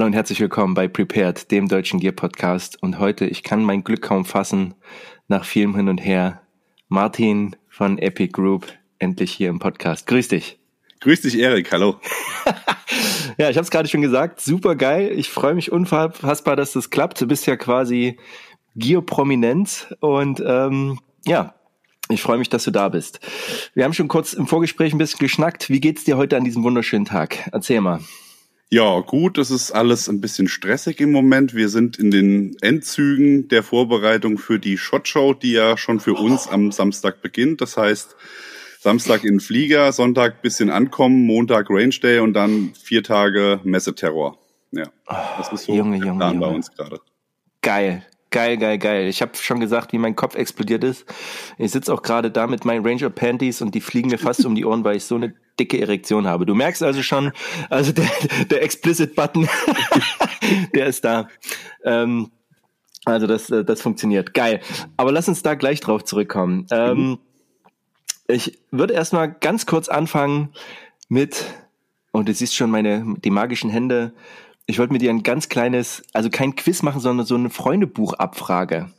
Hallo und herzlich willkommen bei Prepared, dem deutschen Gear Podcast. Und heute, ich kann mein Glück kaum fassen, nach vielem Hin und Her, Martin von Epic Group endlich hier im Podcast. Grüß dich. Grüß dich, Erik. Hallo. ja, ich habe es gerade schon gesagt. Super geil. Ich freue mich unfassbar, dass das klappt. Du bist ja quasi Geoprominenz und ähm, ja, ich freue mich, dass du da bist. Wir haben schon kurz im Vorgespräch ein bisschen geschnackt. Wie geht's dir heute an diesem wunderschönen Tag? Erzähl mal. Ja, gut, es ist alles ein bisschen stressig im Moment. Wir sind in den Endzügen der Vorbereitung für die Shot Show, die ja schon für uns am Samstag beginnt. Das heißt, Samstag in Flieger, Sonntag bisschen ankommen, Montag Range Day und dann vier Tage Messeterror. Ja, das ist so Junge, der Plan Junge, bei uns gerade. Geil. Geil, geil, geil. Ich habe schon gesagt, wie mein Kopf explodiert ist. Ich sitze auch gerade da mit meinen Ranger Panties und die fliegen mir fast um die Ohren, weil ich so eine dicke Erektion habe. Du merkst also schon, also der, der Explicit-Button, der ist da. Ähm, also das, äh, das funktioniert. Geil. Aber lass uns da gleich drauf zurückkommen. Ähm, ich würde erstmal ganz kurz anfangen mit, und du siehst schon meine, die magischen Hände, ich wollte mit dir ein ganz kleines, also kein Quiz machen, sondern so eine Freundebuchabfrage.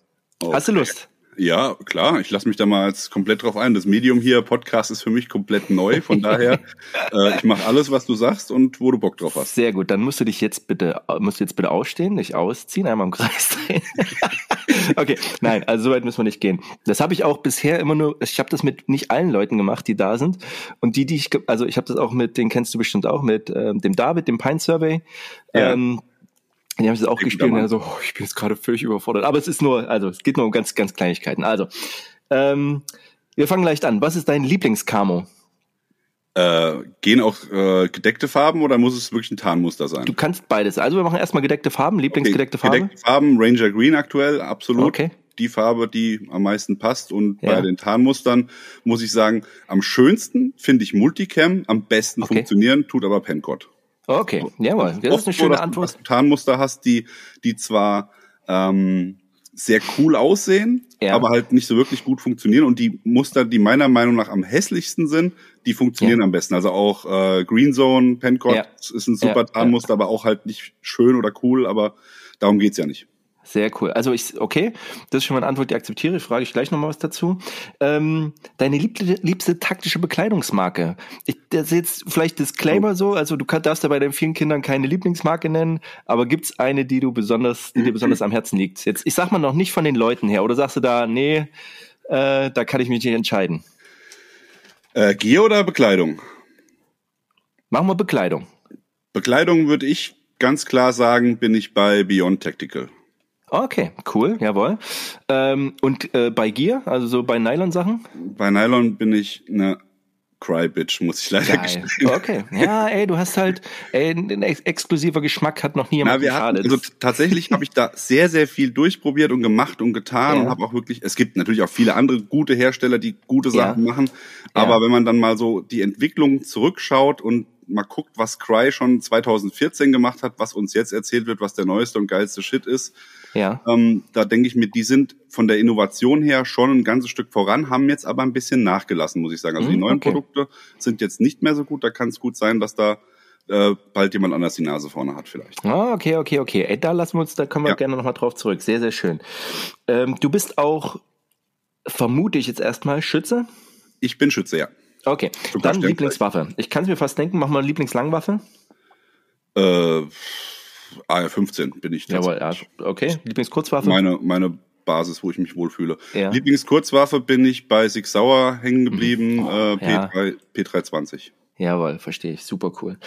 Okay. Hast du Lust? Ja, klar. Ich lasse mich da mal jetzt komplett drauf ein. Das Medium hier, Podcast, ist für mich komplett neu. Von daher, äh, ich mache alles, was du sagst und wo du Bock drauf hast. Sehr gut. Dann musst du dich jetzt bitte, musst du jetzt bitte ausstehen, dich ausziehen, einmal im Kreis drehen. okay, nein, also soweit müssen wir nicht gehen. Das habe ich auch bisher immer nur, ich habe das mit nicht allen Leuten gemacht, die da sind. Und die, die ich, also ich habe das auch mit, den kennst du bestimmt auch, mit ähm, dem David, dem Pine Survey. Ja. Ähm, die haben es auch gespielt und so, oh, ich bin jetzt gerade völlig überfordert. Aber es ist nur, also es geht nur um ganz, ganz Kleinigkeiten. Also, ähm, wir fangen leicht an. Was ist dein Lieblingskamo? Äh, gehen auch äh, gedeckte Farben oder muss es wirklich ein Tarnmuster sein? Du kannst beides. Also wir machen erstmal gedeckte Farben, Lieblingsgedeckte okay. Farben. Gedeckte Farben, Ranger Green aktuell, absolut. Okay. Die Farbe, die am meisten passt. Und ja. bei den Tarnmustern muss ich sagen, am schönsten finde ich Multicam, am besten okay. funktionieren, tut aber Pencott. Okay, jawohl. Das ist eine schöne so, Antwort. Du Tarnmuster hast, die, die zwar ähm, sehr cool aussehen, ja. aber halt nicht so wirklich gut funktionieren. Und die Muster, die meiner Meinung nach am hässlichsten sind, die funktionieren ja. am besten. Also auch äh, Green Zone, Pencott ja. ist ein super Tarnmuster, aber auch halt nicht schön oder cool, aber darum geht's ja nicht. Sehr cool. Also ich, okay, das ist schon mal eine Antwort, die akzeptiere ich. Frage ich gleich nochmal was dazu. Ähm, deine liebste, liebste taktische Bekleidungsmarke. Ich, das ist jetzt vielleicht Disclaimer oh. so, also du darfst ja bei deinen vielen Kindern keine Lieblingsmarke nennen, aber gibt's eine, die du besonders, die dir besonders am Herzen liegt? Jetzt, ich sag mal noch nicht von den Leuten her, oder sagst du da, nee, äh, da kann ich mich nicht entscheiden? Äh, Gier oder Bekleidung? Machen wir Bekleidung. Bekleidung würde ich ganz klar sagen, bin ich bei Beyond Tactical. Okay, cool, jawohl. Ähm, und äh, bei Gear, also so bei Nylon-Sachen? Bei Nylon bin ich eine Cry-Bitch, muss ich leider Geil. gestehen. Okay, ja, ey, du hast halt, ey, ein ex exklusiver Geschmack hat noch nie jemand Na, hatten, Also tatsächlich habe ich da sehr, sehr viel durchprobiert und gemacht und getan ja. und habe auch wirklich, es gibt natürlich auch viele andere gute Hersteller, die gute Sachen ja. machen, aber ja. wenn man dann mal so die Entwicklung zurückschaut und mal guckt, was Cry schon 2014 gemacht hat, was uns jetzt erzählt wird, was der neueste und geilste Shit ist, ja. Ähm, da denke ich mir, die sind von der Innovation her schon ein ganzes Stück voran, haben jetzt aber ein bisschen nachgelassen, muss ich sagen. Also mhm, die neuen okay. Produkte sind jetzt nicht mehr so gut. Da kann es gut sein, dass da äh, bald jemand anders die Nase vorne hat vielleicht. Oh, okay, okay, okay. Ey, da lassen wir uns, da kommen wir ja. gerne nochmal drauf zurück. Sehr, sehr schön. Ähm, du bist auch, vermute ich jetzt erstmal, Schütze? Ich bin Schütze, ja. Okay, dann Lieblingswaffe. Ich kann es mir fast denken, mach mal Lieblingslangwaffe. Äh, AR-15 bin ich Jawohl, ja, okay. Lieblingskurzwaffe? Meine, meine Basis, wo ich mich wohlfühle. Ja. Lieblingskurzwaffe bin ich bei Sig Sauer hängen geblieben, mhm. oh, äh, P3, ja. P320. Jawohl, verstehe ich. Super cool.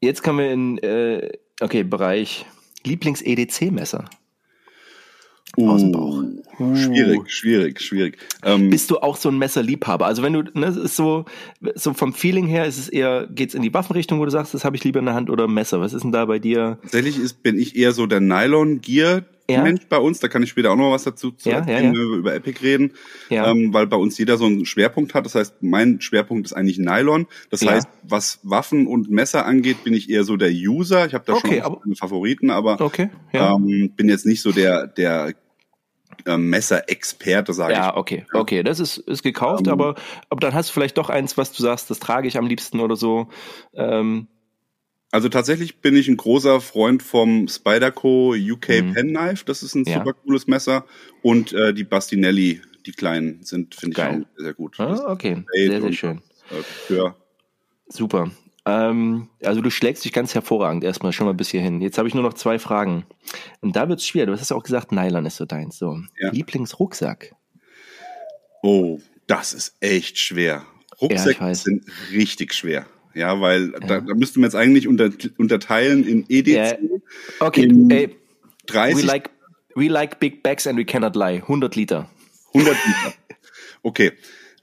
Jetzt kommen wir in, äh, okay, Bereich Lieblings-EDC-Messer. Uh, aus dem Bauch. Uh. Schwierig, schwierig, schwierig. Ähm, Bist du auch so ein Messerliebhaber? Also wenn du, ne, ist so, so vom Feeling her, ist es eher, geht's in die Waffenrichtung, wo du sagst, das habe ich lieber in der Hand oder Messer? Was ist denn da bei dir? Tatsächlich ist, bin ich eher so der Nylon-Gear ja. Mensch bei uns, da kann ich später auch noch was dazu zu ja, erzählen, ja, ja. über Epic reden, ja. ähm, weil bei uns jeder so einen Schwerpunkt hat. Das heißt, mein Schwerpunkt ist eigentlich Nylon. Das ja. heißt, was Waffen und Messer angeht, bin ich eher so der User. Ich habe da okay, schon aber, Favoriten, aber okay, ähm, bin jetzt nicht so der der äh, Messerexperte, sage ja, ich. Ja, okay, okay, das ist, ist gekauft, um, ähm. aber, aber dann hast du vielleicht doch eins, was du sagst, das trage ich am liebsten oder so. Ähm, Also tatsächlich bin ich ein großer Freund vom Spyderco UK mhm. Penknife. Das ist ein ja. super cooles Messer. Und äh, die Bastinelli, die kleinen, sind, finde ich, auch sehr gut. Ah, okay, sehr, sehr schön. Äh, ja. Super. Ähm, also du schlägst dich ganz hervorragend erstmal schon mal bis hierhin. Jetzt habe ich nur noch zwei Fragen. Und da wird es schwer. Du hast ja auch gesagt, Nylon ist so deins. So. Ja. Lieblingsrucksack. Oh, das ist echt schwer. Rucksäcke ja, sind richtig schwer. Ja, weil ja. Da, da müsste man jetzt eigentlich unter, unterteilen in EDC. Ja. Okay, in Ey, 30. We like, we like big bags and we cannot lie. 100 Liter. 100 Liter. Okay,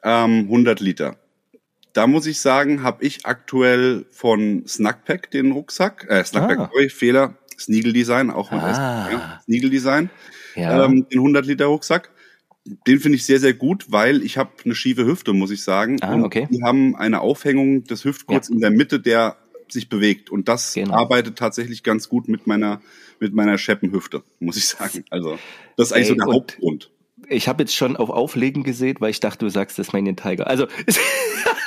ähm, 100 Liter. Da muss ich sagen, habe ich aktuell von Snackpack den Rucksack, äh, Snackpack, ah. sorry, Fehler, Sneagle Design, auch mit ah. S, ja, Sneagle Design, ja. ähm, den 100 Liter Rucksack den finde ich sehr, sehr gut, weil ich habe eine schiefe Hüfte, muss ich sagen. Ah, okay. Und die haben eine Aufhängung des Hüftgurts ja. in der Mitte, der sich bewegt. Und das genau. arbeitet tatsächlich ganz gut mit meiner, mit meiner Scheppenhüfte, muss ich sagen. Also, das ist eigentlich Ey, so der Hauptgrund. Ich habe jetzt schon auf Auflegen gesehen, weil ich dachte, du sagst das Tasmanian Tiger. Also,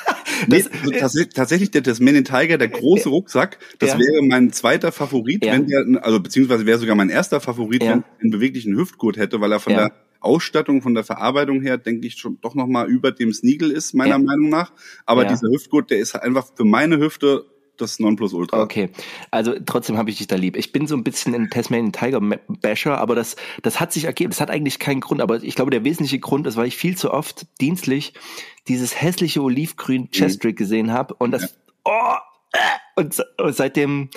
Nee, also tatsächlich, der Tasmanian Tiger, der große Rucksack, das ja. wäre mein zweiter Favorit, ja. wenn der, also beziehungsweise wäre sogar mein erster Favorit, ja. wenn er einen beweglichen Hüftgurt hätte, weil er von der Ausstattung, von der Verarbeitung her, denke ich schon doch nochmal über dem Sneagle ist, meiner. Meinung nach. Aber dieser Hüftgurt, der ist einfach für meine Hüfte das Nonplusultra. Okay, also trotzdem habe ich dich da lieb. Ich bin so ein bisschen ein Tasmanian Tiger Basher, aber das, das hat sich ergeben. Das hat eigentlich keinen Grund, aber ich glaube, der wesentliche Grund ist, weil ich viel zu oft dienstlich dieses hässliche Olivgrün Chestrick mhm. gesehen habe und das, ja. oh, und seitdem,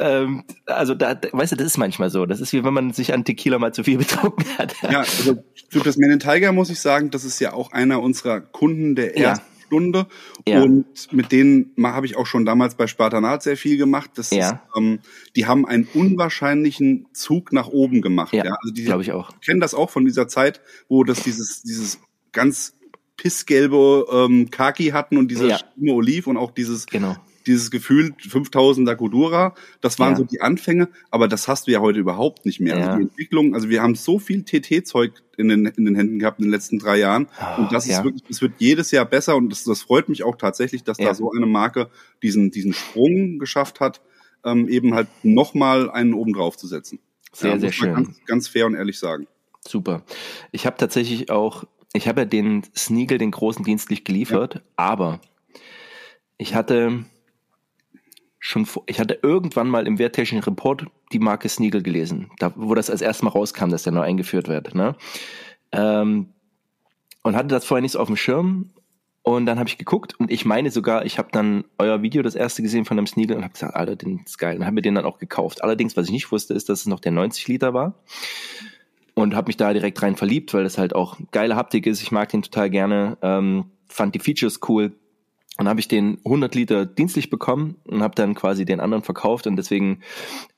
ähm, also da, weißt du, das ist manchmal so. Das ist wie wenn man sich an Tequila mal zu viel betrunken hat. Ja, also für das Men in Tiger muss ich sagen, das ist ja auch einer unserer Kunden der ja. Stunde. Ja. Und mit denen habe ich auch schon damals bei Spartanat sehr viel gemacht. Das ja. ist, ähm, die haben einen unwahrscheinlichen Zug nach oben gemacht. Ja, ja. Also glaube ich auch. Ich kenne das auch von dieser Zeit, wo das dieses, dieses ganz pissgelbe ähm, Kaki hatten und diese ja. Oliv und auch dieses genau dieses Gefühl 5000er Kudura, das waren ja. so die Anfänge, aber das hast du ja heute überhaupt nicht mehr. Also ja. Also die Entwicklung, also wir haben so viel TT-Zeug in den, in den Händen gehabt in den letzten drei Jahren oh, und das ja. ist wirklich, es wird jedes Jahr besser und das, das freut mich auch tatsächlich, dass da so eine Marke diesen, diesen Sprung geschafft hat, ähm, eben halt nochmal einen oben drauf zu setzen. Sehr, sehr schön. Ganz, ganz fair und ehrlich sagen. Super. Ich habe tatsächlich auch, ich habe ja den Sneagle, den großen dienstlich geliefert, aber ich hatte schon vor, ich hatte irgendwann mal im Werttechnischen Report die Marke Sneagle gelesen, da, wo das als erstes Mal rauskam, dass der neu eingeführt wird. Ne? Ähm, und hatte das vorher nicht so auf dem Schirm. Und dann habe ich geguckt und ich meine sogar, ich habe dann euer Video das erste gesehen von dem Sneagle und habe gesagt, Alter, den ist geil. Und habe mir den dann auch gekauft. Allerdings, was ich nicht wusste, ist, dass es noch der 90 Liter war. Und habe mich da direkt rein verliebt, weil das halt auch geile Haptik ist. Ich mag den total gerne. Ähm, fand die Features cool, und habe ich den 100 Liter dienstlich bekommen und habe dann quasi den anderen verkauft und deswegen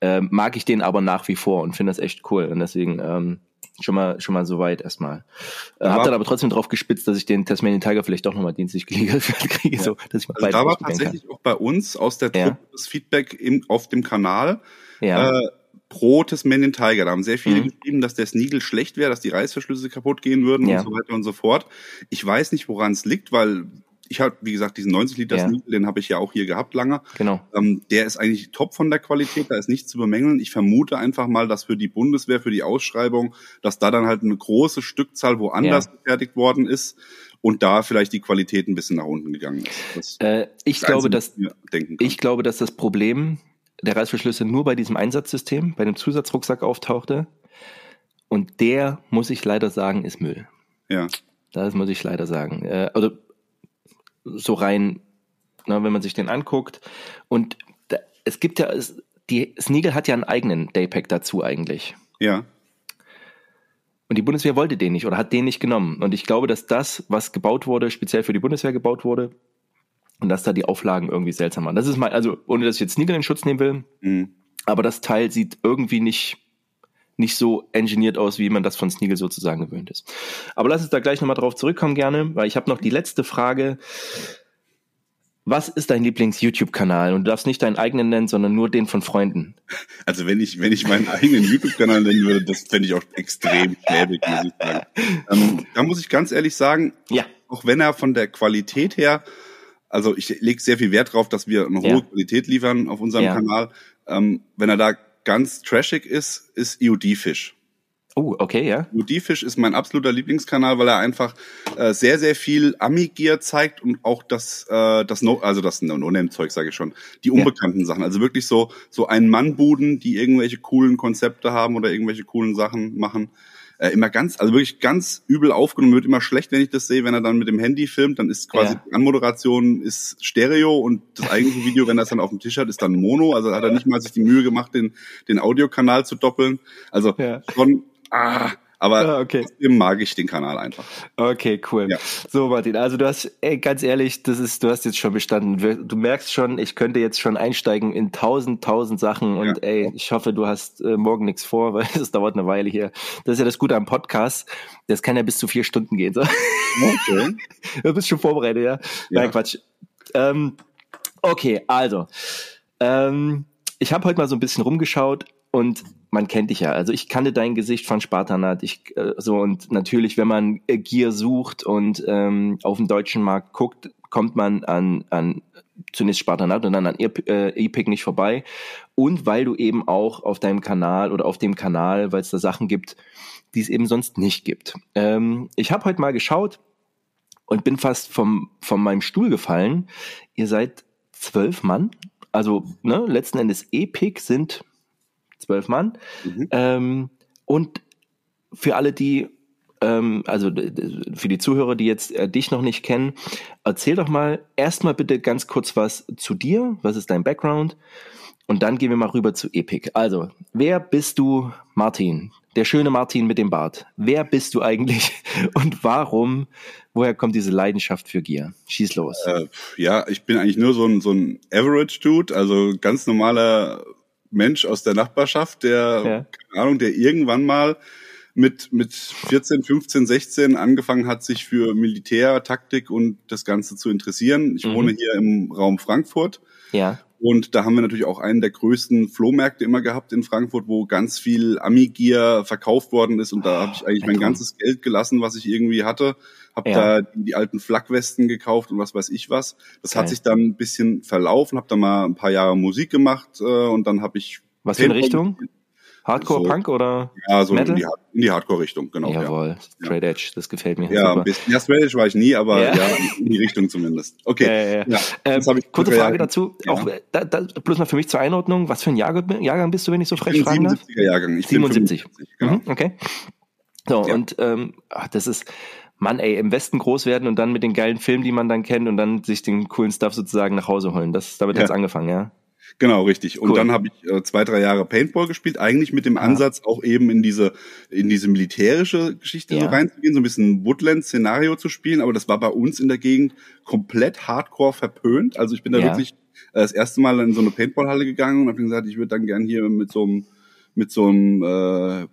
äh, mag ich den aber nach wie vor und finde das echt cool und deswegen ähm, schon mal schon mal so weit erstmal. Äh, habe dann aber trotzdem drauf gespitzt, dass ich den Tasmanian Tiger vielleicht doch nochmal dienstlich kriege, kriege ja. so, dass ich mal also Da war tatsächlich kann. auch bei uns aus der Truppe ja. das Feedback im, auf dem Kanal. Ja. Äh, pro Tasmanian Tiger. Da haben sehr viele mhm. geschrieben, dass der Sneagle schlecht wäre, dass die Reißverschlüsse kaputt gehen würden ja. und so weiter und so fort. Ich weiß nicht, woran es liegt, weil ich habe, wie gesagt, diesen 90 Liter ja. Sneaker, den habe ich ja auch hier gehabt lange. Genau. Ähm, der ist eigentlich top von der Qualität, da ist nichts zu bemängeln. Ich vermute einfach mal, dass für die Bundeswehr, für die Ausschreibung, dass da dann halt eine große Stückzahl woanders ja. gefertigt worden ist und da vielleicht die Qualität ein bisschen nach unten gegangen ist. Äh, ich glaube, dass ich glaube, dass das Problem der Reißverschlüsse nur bei diesem Einsatzsystem, bei dem Zusatzrucksack auftauchte. Und der, muss ich leider sagen, ist Müll. Ja. Das muss ich leider sagen. Äh, also so rein, na, wenn man sich den anguckt. Und da, es gibt ja, es, die Sneagle hat ja einen eigenen Daypack dazu eigentlich. Ja. Und die Bundeswehr wollte den nicht oder hat den nicht genommen. Und ich glaube, dass das, was gebaut wurde, speziell für die Bundeswehr gebaut wurde, und dass da die Auflagen irgendwie seltsam waren. Das ist mal, also ohne dass ich jetzt Sneagle in Schutz nehmen will, mhm. aber das Teil sieht irgendwie nicht nicht so engineert aus, wie man das von Sneagle sozusagen gewöhnt ist. Aber lass uns da gleich nochmal drauf zurückkommen gerne, weil ich habe noch die letzte Frage. Was ist dein Lieblings-YouTube-Kanal? Und du darfst nicht deinen eigenen nennen, sondern nur den von Freunden. Also wenn ich, wenn ich meinen eigenen YouTube-Kanal nennen würde, das fände ich auch extrem schäbig, muss ich sagen. Ähm, da muss ich ganz ehrlich sagen, ja. auch wenn er von der Qualität her also ich lege sehr viel Wert drauf, dass wir eine hohe ja. Qualität liefern auf unserem ja. Kanal. Ähm, wenn er da ganz trashig ist, ist EOD-Fisch. Oh, okay, ja. EOD-Fisch ist mein absoluter Lieblingskanal, weil er einfach äh, sehr, sehr viel Ami-Gear zeigt und auch das, äh, das no, also das No-Name-Zeug, sage ich schon, die unbekannten ja. Sachen. Also wirklich so so ein Mann-Buden, die irgendwelche coolen Konzepte haben oder irgendwelche coolen Sachen machen äh, immer ganz, also wirklich ganz übel aufgenommen, wird immer schlecht, wenn ich das sehe, wenn er dann mit dem Handy filmt, dann ist quasi ja. die Anmoderation ist Stereo und das eigentliche Video, wenn er es dann auf dem Tisch hat, ist dann Mono, also hat er nicht mal sich die Mühe gemacht, den, den Audiokanal zu doppeln. Also ja. schon, ah, aber ah, okay. trotzdem mag ich den Kanal einfach. Okay, cool. Ja. So, Martin, also du hast, ey, ganz ehrlich, das ist, du hast jetzt schon bestanden. Du merkst schon, ich könnte jetzt schon einsteigen in tausend, tausend Sachen und ja. ey, ich hoffe, du hast äh, morgen nichts vor, weil das dauert eine Weile hier. Das ist ja das Gute am Podcast. Das kann ja bis zu vier Stunden gehen. So. Okay. du bist schon vorbereitet, ja? ja. Nein, Quatsch. Ähm, okay, also. Ähm, ich habe heute mal so ein bisschen rumgeschaut und man kennt dich ja. Also ich kannte dein Gesicht von Spartanat. Ich äh, so und natürlich, wenn man äh, Gear sucht und ähm, auf dem deutschen Markt guckt, kommt man an an zunächst Spartanat und dann an äh, Epic nicht vorbei. Und weil du eben auch auf deinem Kanal oder auf dem Kanal, weil es da Sachen gibt, die es eben sonst nicht gibt. Ähm, ich habe heute mal geschaut und bin fast vom von meinem Stuhl gefallen. Ihr seid zwölf Mann. Also ne, letzten Endes Epic sind zwölf Mann. Mhm. Ähm, und für alle, die, ähm, also für die Zuhörer, die jetzt äh, dich noch nicht kennen, erzähl doch mal erstmal bitte ganz kurz was zu dir. Was ist dein Background? Und dann gehen wir mal rüber zu Epic. Also, wer bist du, Martin? Der schöne Martin mit dem Bart. Wer bist du eigentlich und warum? Woher kommt diese Leidenschaft für Gear? Schieß los. Äh, ja, ich bin eigentlich nur so ein, so ein Average-Dude, also ganz normaler Mensch aus der Nachbarschaft, der, ja. keine Ahnung, der irgendwann mal mit, mit 14, 15, 16 angefangen hat, sich für Militär, Taktik und das Ganze zu interessieren. Ich mhm. wohne hier im Raum Frankfurt. Ja. Und da haben wir natürlich auch einen der größten Flohmärkte immer gehabt in Frankfurt, wo ganz viel Ami-Gear verkauft worden ist. Und da habe ich eigentlich mein ganzes Geld gelassen, was ich irgendwie hatte. Habe ja. da die, alten Flakwesten gekauft und was weiß ich was. Das Geil. hat sich dann ein bisschen verlaufen. Habe da mal ein paar Jahre Musik gemacht äh, und dann habe ich... Was für eine Richtung? Hardcore so, Punk oder Ja, so Metal? in die, in die Hardcore-Richtung, genau. Jawohl, ja. Straight Edge, das gefällt mir. Ja. Bisschen, ja Straight Edge war ich nie, aber ja, ja in die Richtung zumindest. Okay. Ja, ähm, kurze Frage Jahre. dazu, auch da, da, bloß mal für mich zur Einordnung, was für ein Jahrgang, Jahrgang bist du, wenn ich so frech fragen darf? 77er Jahrgang. Ich 77. Bin 75, genau. Mhm, okay. So, und ähm, ach, das ist, Mann, ey, im Westen groß werden und dann mit den geilen Filmen, die man dann kennt und dann sich den coolen Stuff sozusagen nach Hause holen. Das, damit ja. hat's angefangen, ja. Genau, richtig. Und cool. dann habe ich äh, zwei, drei Jahre Paintball gespielt, eigentlich mit dem Ansatz auch eben in diese in diese militärische Geschichte ja. so reinzugehen, so ein bisschen Woodland-Szenario zu spielen. Aber das war bei uns in der Gegend komplett Hardcore verpönt. Also ich bin da ja. wirklich äh, das erste Mal in so eine Paintball-Halle gegangen und habe gesagt, ich würde dann gern hier mit so einem mit so einem äh,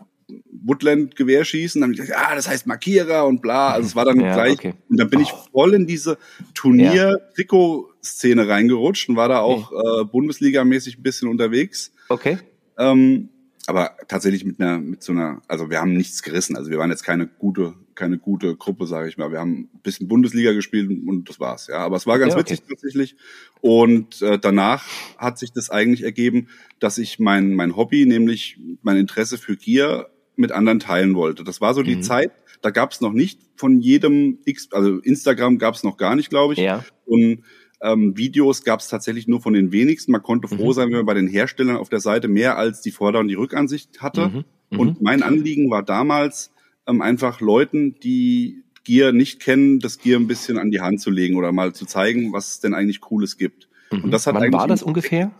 Woodland-Gewehr schießen. Dann habe ich gesagt, ah, das heißt Markierer und bla. Also es war dann ja, gleich. Okay. Und dann bin ich voll in diese Turnier-Trikot-Szene reingerutscht und war da auch äh, Bundesliga-mäßig ein bisschen unterwegs. Okay. Ähm, aber tatsächlich mit einer, mit so einer, also wir haben nichts gerissen. Also wir waren jetzt keine gute, keine gute Gruppe, sage ich mal. Wir haben ein bisschen Bundesliga gespielt und das war's. Ja, aber es war ganz ja, okay. witzig tatsächlich. Und äh, danach hat sich das eigentlich ergeben, dass ich mein mein Hobby, nämlich mein Interesse für Gear, mit anderen teilen wollte. Das war so die mhm. Zeit, da gab es noch nicht von jedem X, also Instagram gab es noch gar nicht, glaube ich. Ja. Und ähm, Videos gab es tatsächlich nur von den wenigsten. Man konnte froh mhm. sein, wenn man bei den Herstellern auf der Seite mehr als die Vorder- und die Rückansicht hatte. Mhm. mhm. Und mein Anliegen war damals ähm, einfach Leuten, die Gear nicht kennen, das Gear ein bisschen an die Hand zu legen oder mal zu zeigen, was es denn eigentlich Cooles gibt. Und das hat Wann war das ungefähr?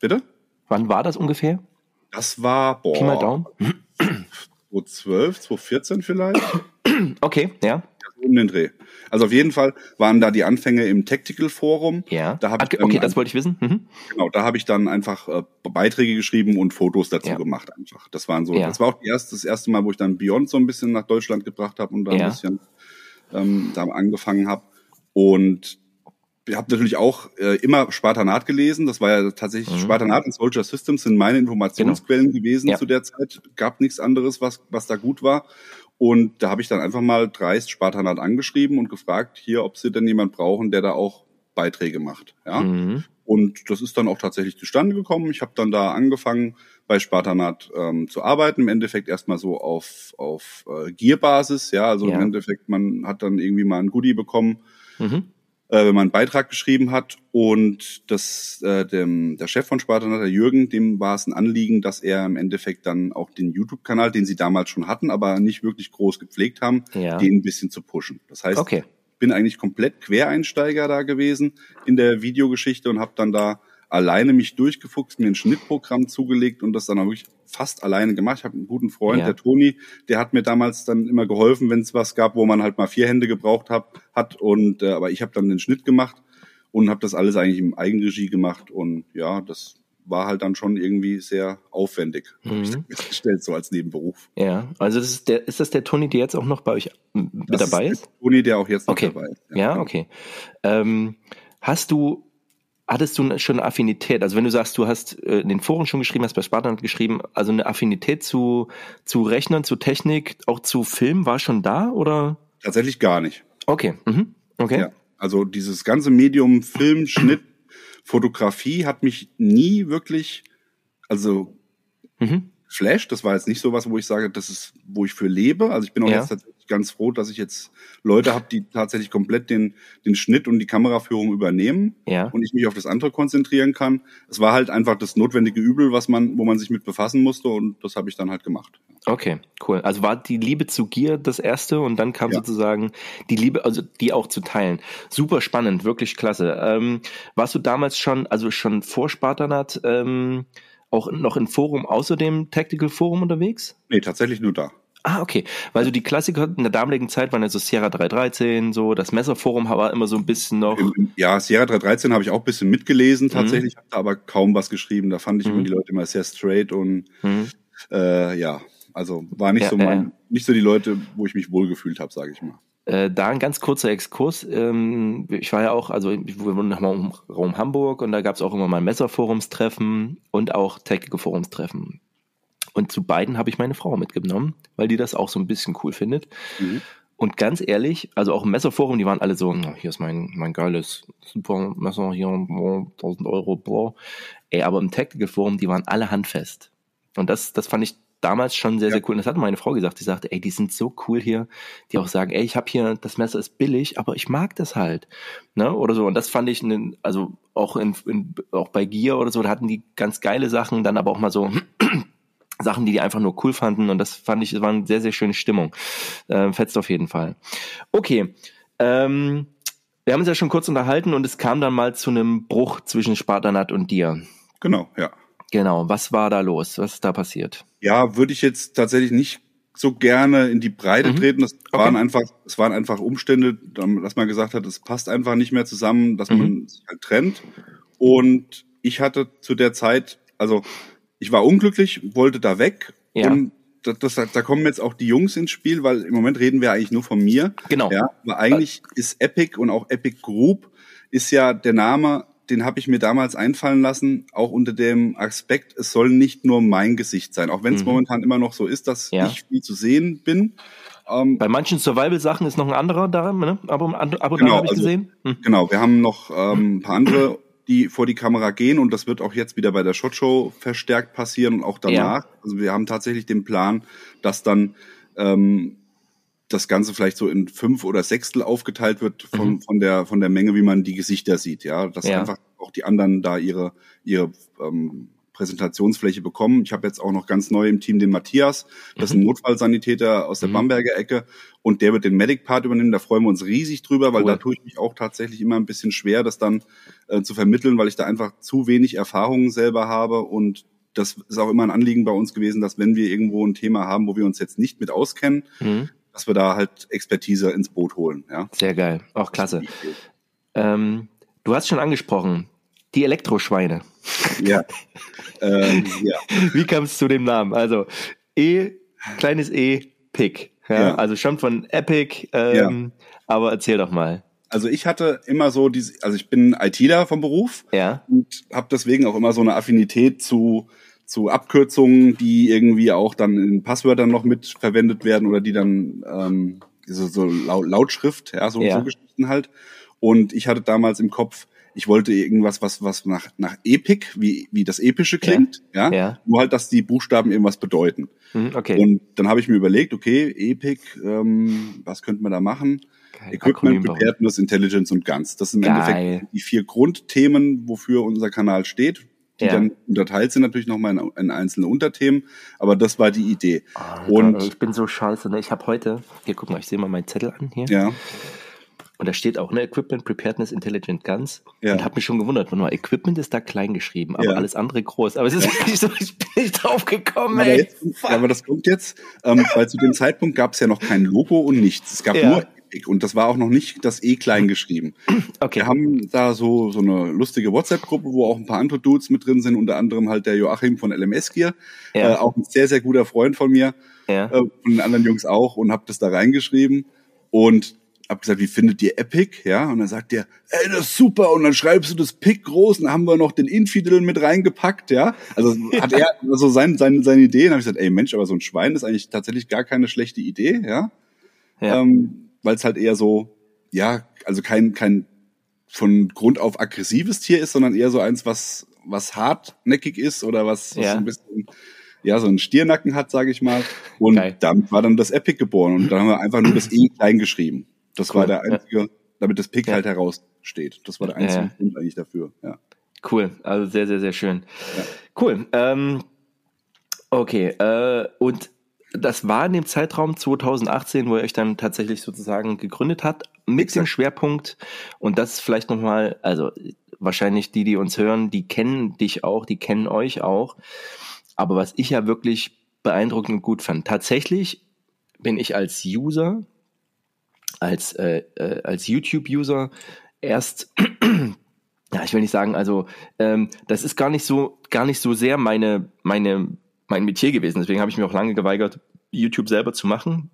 Bitte? Wann war das ungefähr? Das war, boah. Pi mal Daumen. 2012, 2014 vielleicht. Okay, ja. Um den Dreh. Also auf jeden Fall waren da die Anfänge im Tactical Forum. Ja. Da hab okay, okay das wollte ich wissen. Mhm. Genau, da habe ich dann einfach äh, Beiträge geschrieben und Fotos dazu ja. gemacht einfach. Das waren so. Ja. Das war auch erste, das erste Mal, wo ich dann Beyond so ein bisschen nach Deutschland gebracht habe und da ja. ein bisschen ähm, da angefangen habe. Und habe natürlich auch äh, immer Spartanat gelesen. Das war ja tatsächlich mhm. Spartanat und Soldier Systems sind meine Informationsquellen genau. gewesen ja. zu der Zeit. Gab nichts anderes, was was da gut war. Und da habe ich dann einfach mal dreist Spartanat angeschrieben und gefragt, hier, ob sie denn jemand brauchen, der da auch Beiträge macht. Ja? Mhm. Und das ist dann auch tatsächlich zustande gekommen. Ich habe dann da angefangen, bei Spartanat ähm, zu arbeiten. Im Endeffekt erstmal so auf, auf äh, Gearbasis, ja. Also ja. im Endeffekt, man hat dann irgendwie mal ein Goodie bekommen, mhm. Äh, wenn man einen Beitrag geschrieben hat. Und das, äh, dem, der Chef von Spartanat, der Jürgen, dem war es ein Anliegen, dass er im Endeffekt dann auch den YouTube-Kanal, den sie damals schon hatten, aber nicht wirklich groß gepflegt haben, ja. den ein bisschen zu pushen. Das heißt, okay bin eigentlich komplett Quereinsteiger da gewesen in der Videogeschichte und habe dann da alleine mich durchgefuchst, mir ein Schnittprogramm zugelegt und das dann auch wirklich fast alleine gemacht. Ich habe einen guten Freund, ja. der Toni, der hat mir damals dann immer geholfen, wenn es was gab, wo man halt mal vier Hände gebraucht hab, hat. Und äh, aber ich habe dann den Schnitt gemacht und habe das alles eigentlich im Eigenregie gemacht und ja, das war halt dann schon irgendwie sehr aufwendig, mhm. habe ich festgestellt, so als Nebenberuf. Ja, also das ist, der, ist das der Toni, der jetzt auch noch bei euch mit das dabei ist? Der Toni, der auch jetzt okay. noch dabei ist. Ja, ja okay. Ähm, hast du, hattest du schon eine Affinität, also wenn du sagst, du hast äh, in den Foren schon geschrieben, hast bei Spartan geschrieben, also eine Affinität zu, zu Rechnern, zu Technik, auch zu Film war schon da oder? Tatsächlich gar nicht. Okay, mhm. okay. Ja, also dieses ganze Medium Film, Schnitt, Fotografie hat mich nie wirklich, also mhm. Flash, das war jetzt nicht so was, wo ich sage, das ist, wo ich für lebe. Also ich bin auch ja. jetzt ganz froh, dass ich jetzt Leute habe, die tatsächlich komplett den, den Schnitt und die Kameraführung übernehmen ja. und ich mich auf das andere konzentrieren kann. Es war halt einfach das notwendige Übel, was man, wo man sich mit befassen musste und das habe ich dann halt gemacht. Okay, cool. Also war die Liebe zu Gier das erste und dann kam ja. sozusagen die Liebe, also die auch zu teilen. Super spannend, wirklich klasse. Ähm, warst du damals schon, also schon vor Spartanat, ähm, auch noch in Forum außer dem Tactical Forum unterwegs? Nee, tatsächlich nur da. Ah, okay. Weil so die Klassiker in der damaligen Zeit waren ja so Sierra 313, so das Messerforum war immer so ein bisschen noch. Ja, Sierra 313 habe ich auch ein bisschen mitgelesen tatsächlich, mhm. habe da aber kaum was geschrieben. Da fand ich mhm. immer die Leute immer sehr straight und mhm. äh, ja, also war nicht ja, so mein, äh, nicht so die Leute, wo ich mich wohlgefühlt habe, sage ich mal. Äh, da ein ganz kurzer Exkurs. Ähm, ich war ja auch, also wir wohnen nochmal im Raum Hamburg und da gab es auch immer mal Messerforumstreffen und auch Technical Forumstreffen. Und zu beiden habe ich meine Frau mitgenommen, weil die das auch so ein bisschen cool findet. Mhm. Und ganz ehrlich, also auch im Messerforum, die waren alle so, hier ist mein, mein geiles super Messer, hier, boah, 1000 Euro, boah. Ey, aber im Tactical Forum, die waren alle handfest. Und das, das fand ich damals schon sehr, sehr cool. Und das hat meine Frau gesagt. Die sagte, ey, die sind so cool hier, die auch sagen, ey, ich habe hier, das Messer ist billig, aber ich mag das halt. Ne? Oder so. Und das fand ich, ne, also auch, in, in, auch bei Gear oder so, da hatten die ganz geile Sachen, dann aber auch mal so Sachen, die die einfach nur cool fanden. Und das fand ich, das war eine sehr, sehr schöne Stimmung. Äh, fetzt auf jeden Fall. Okay. Ähm, wir haben uns ja schon kurz unterhalten und es kam dann mal zu einem Bruch zwischen Spartanat und dir. Genau, ja. Genau, was war da los? Was ist da passiert? Ja, würde ich jetzt tatsächlich nicht so gerne in die Breite mhm. treten. Das okay. waren einfach, es waren einfach Umstände, dass man gesagt hat, es passt einfach nicht mehr zusammen, dass mhm. man sich halt trennt. Und ich hatte zu der Zeit, also ich war unglücklich, wollte da weg ja. und das, das, da kommen jetzt auch die Jungs ins Spiel, weil im Moment reden wir eigentlich nur von mir. Genau. Ja, aber eigentlich ist Epic und auch Epic Group ist ja der Name den habe ich mir damals einfallen lassen, auch unter dem Aspekt, es soll nicht nur mein Gesicht sein, auch wenn es mhm. momentan immer noch so ist, dass ja. ich viel zu sehen bin. Ähm, Bei manchen Survival-Sachen ist noch ein anderer da, ne? aber ab und genau, habe ich also, gesehen. Mhm. Genau, wir haben noch ähm, ein paar andere, die vor die Kamera gehen und das wird auch jetzt wieder bei der Shot Show verstärkt passieren und auch danach. Ja. Also wir haben tatsächlich den Plan, dass dann ähm, das Ganze vielleicht so in fünf oder Sechstel aufgeteilt wird von, mhm. von der von der Menge, wie man die Gesichter sieht, ja, dass ja. einfach auch die anderen da ihre ihre ähm, Präsentationsfläche bekommen. Ich habe jetzt auch noch ganz neu im Team den Matthias, das ist ein mhm. Notfallsanitäter aus der mhm. Bamberger Ecke und der wird den Medic-Part übernehmen. Da freuen wir uns riesig drüber, weil cool. da tue ich mich auch tatsächlich immer ein bisschen schwer, das dann äh, zu vermitteln, weil ich da einfach zu wenig Erfahrungen selber habe und das ist auch immer ein Anliegen bei uns gewesen, dass wenn wir irgendwo ein Thema haben, wo wir uns jetzt nicht mit auskennen, mhm dass wir da halt Expertise ins Boot holen. Ja. Sehr geil, auch klasse. Ähm, du hast schon angesprochen, die Elektroschweine. Ja. ähm, ja. Wie kam es zu dem Namen? Also E, kleines E, Pick. Ja, ja. Also schon von Epic, ähm, ja. aber erzähl doch mal. Also ich hatte immer so diese, also ich bin ITler vom Beruf ja. und habe deswegen auch immer so eine Affinität zu zu Abkürzungen, die irgendwie auch dann in Passwörtern noch mit verwendet werden oder die dann ähm, so, so Lautschrift, ja, so, ja. so Geschichten halt. Und ich hatte damals im Kopf, ich wollte irgendwas, was, was nach, nach Epic, wie, wie das Epische klingt, ja. ja? ja. Nur halt, dass die Buchstaben irgendwas bedeuten. Mhm, okay. Und dann habe ich mir überlegt, okay, Epic, ähm, was könnte man da machen? Geil. Equipment, Preparedness, Intelligence und Guns. Das sind im Geil. Endeffekt die vier Grundthemen, wofür unser Kanal steht die ja. dann unterteilt sind natürlich nochmal in, in einzelne Unterthemen, aber das war die Idee. Alter, und ey, ich bin so scheiße, ne? Ich habe heute, hier guck mal, ich sehe mal meinen Zettel an hier. Ja. Und da steht auch, ne, Equipment, Preparedness, Intelligent Guns. Ja. Und habe mich schon gewundert, nur Equipment ist da klein geschrieben, aber ja. alles andere groß. Aber es ist nicht so, ich bin nicht drauf gekommen, aber ey. Jetzt, aber das kommt jetzt, ähm, weil zu dem Zeitpunkt gab es ja noch kein Logo und nichts. Es gab ja. nur Epic und das war auch noch nicht das E klein geschrieben. Okay. Wir haben da so, so eine lustige WhatsApp-Gruppe, wo auch ein paar andere Dudes mit drin sind, unter anderem halt der Joachim von LMS Gear, ja. äh, auch ein sehr, sehr guter Freund von mir, ja. äh, von den anderen Jungs auch und habe das da reingeschrieben und hab gesagt, wie findet ihr Epic? Ja, und dann sagt er, ey, das ist super. Und dann schreibst du das Pick groß und dann haben wir noch den Infidel mit reingepackt, ja. Also hat er also sein, sein, seine Ideen. habe ich gesagt, ey Mensch, aber so ein Schwein ist eigentlich tatsächlich gar keine schlechte Idee, ja. ja. Ähm, weil es halt eher so, ja, also kein, kein von Grund auf aggressives Tier ist, sondern eher so eins, was, was hartnäckig ist oder was, was ja. so ein bisschen, ja, so einen Stiernacken hat, sage ich mal. Und Geil. damit war dann das Epic geboren. Und dann haben wir einfach nur das E klein geschrieben. Das cool. war der einzige, ja. damit das Pick ja. halt heraussteht. Das war der einzige Grund eigentlich dafür, ja. Cool, also sehr, sehr, sehr schön. Cool. Ähm, okay, äh, und das war in dem Zeitraum 2018, wo ihr euch dann tatsächlich sozusagen gegründet hat, mit Exakt. dem Schwerpunkt. Und das ist vielleicht nochmal, also wahrscheinlich die, die uns hören, die kennen dich auch, die kennen euch auch. Aber was ich ja wirklich beeindruckend und gut fand, tatsächlich bin ich als User, als, äh, äh, als YouTube-User erst ja, ich will nicht sagen, also ähm, das ist gar nicht so, gar nicht so sehr meine, meine mein Metier gewesen. Deswegen habe ich mir auch lange geweigert, YouTube selber zu machen.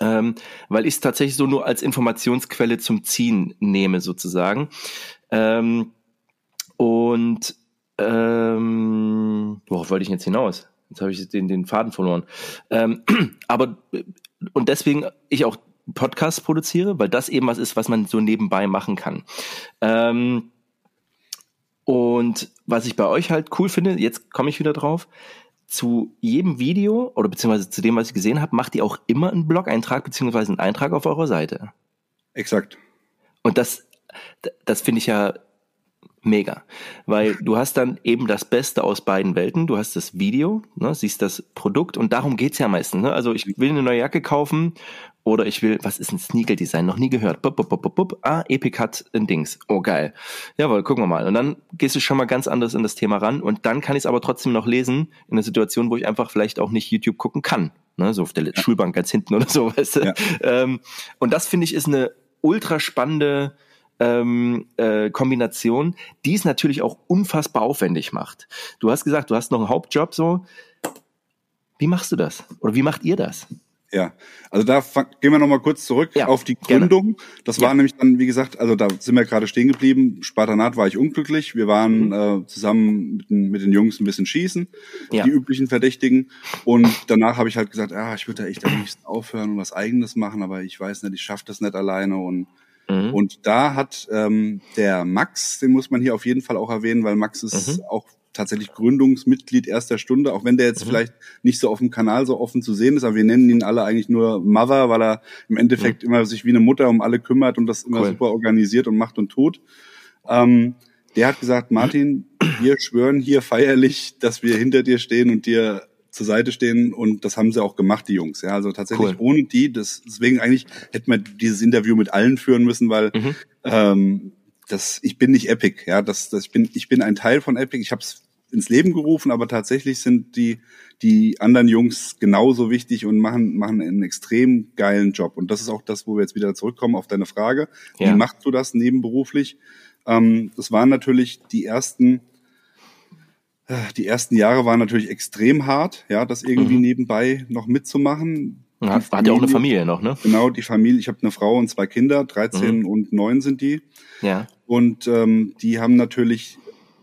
Ähm, weil ich es tatsächlich so nur als Informationsquelle zum Ziehen nehme, sozusagen. Ähm, und ähm, worauf wollte ich jetzt hinaus? Jetzt habe ich den, den Faden verloren. Ähm, aber und deswegen ich auch Podcasts produziere, weil das eben was ist, was man so nebenbei machen kann. Ähm, und was ich bei euch halt cool finde, jetzt komme ich wieder drauf, zu jedem Video oder beziehungsweise zu dem, was ich gesehen habe, macht ihr auch immer einen Blog-Eintrag beziehungsweise einen Eintrag auf eurer Seite. Exakt. Und das, das finde ich ja mega, weil du hast dann eben das Beste aus beiden Welten. Du hast das Video, ne, siehst das Produkt und darum geht's ja meistens. Ne? Also ich will eine neue Jacke kaufen oder ich will, was ist ein Sneaker-Design? Noch nie gehört. Bup, bup, bup, bup. Ah, Epic hat ein Dings. Oh, geil. Jawohl, gucken wir mal. Und dann gehst du schon mal ganz anders in das Thema ran. Und dann kann ich es aber trotzdem noch lesen in einer Situation, wo ich einfach vielleicht auch nicht YouTube gucken kann. Ne? So auf der ja. Schulbank ganz hinten oder so, weißt du? Ja. Ähm, und das finde ich ist eine ultra spannende ähm, äh, Kombination, die es natürlich auch unfassbar aufwendig macht. Du hast gesagt, du hast noch einen Hauptjob so. Wie machst du das? Oder wie macht ihr das? Ja, also da gehen wir nochmal kurz zurück ja, auf die Gründung. Gerne. Das war ja. nämlich dann, wie gesagt, also da sind wir gerade stehen geblieben. Spartanat war ich unglücklich. Wir waren mhm. äh, zusammen mit den, mit den Jungs ein bisschen schießen, ja. die üblichen Verdächtigen. Und danach habe ich halt gesagt, ah, ich würde da echt am liebsten aufhören und was Eigenes machen, aber ich weiß nicht, ich schaffe das nicht alleine. Und, mhm. und da hat ähm, der Max, den muss man hier auf jeden Fall auch erwähnen, weil Max ist mhm. auch tatsächlich Gründungsmitglied erster Stunde, auch wenn der jetzt mhm. vielleicht nicht so auf dem Kanal so offen zu sehen ist, aber wir nennen ihn alle eigentlich nur Mother, weil er im Endeffekt mhm. immer sich wie eine Mutter um alle kümmert und das immer cool. super organisiert und macht und tut. Ähm, der hat gesagt, Martin, wir schwören hier feierlich, dass wir hinter dir stehen und dir zur Seite stehen und das haben sie auch gemacht, die Jungs. Ja, also tatsächlich cool. ohne die, das, deswegen eigentlich hätten wir dieses Interview mit allen führen müssen, weil mhm. ähm, das, ich bin nicht Epic, ja, das, das, ich bin, ich bin ein Teil von Epic. Ich habe es ins Leben gerufen, aber tatsächlich sind die die anderen Jungs genauso wichtig und machen machen einen extrem geilen Job. Und das ist auch das, wo wir jetzt wieder zurückkommen auf deine Frage: ja. Wie machst du das nebenberuflich? Ähm, das waren natürlich die ersten die ersten Jahre waren natürlich extrem hart, ja, das irgendwie mhm. nebenbei noch mitzumachen. Ja, hat ja auch eine Familie noch, ne? Genau, die Familie. Ich habe eine Frau und zwei Kinder, 13 mhm. und 9 sind die. Ja. Und ähm, die haben natürlich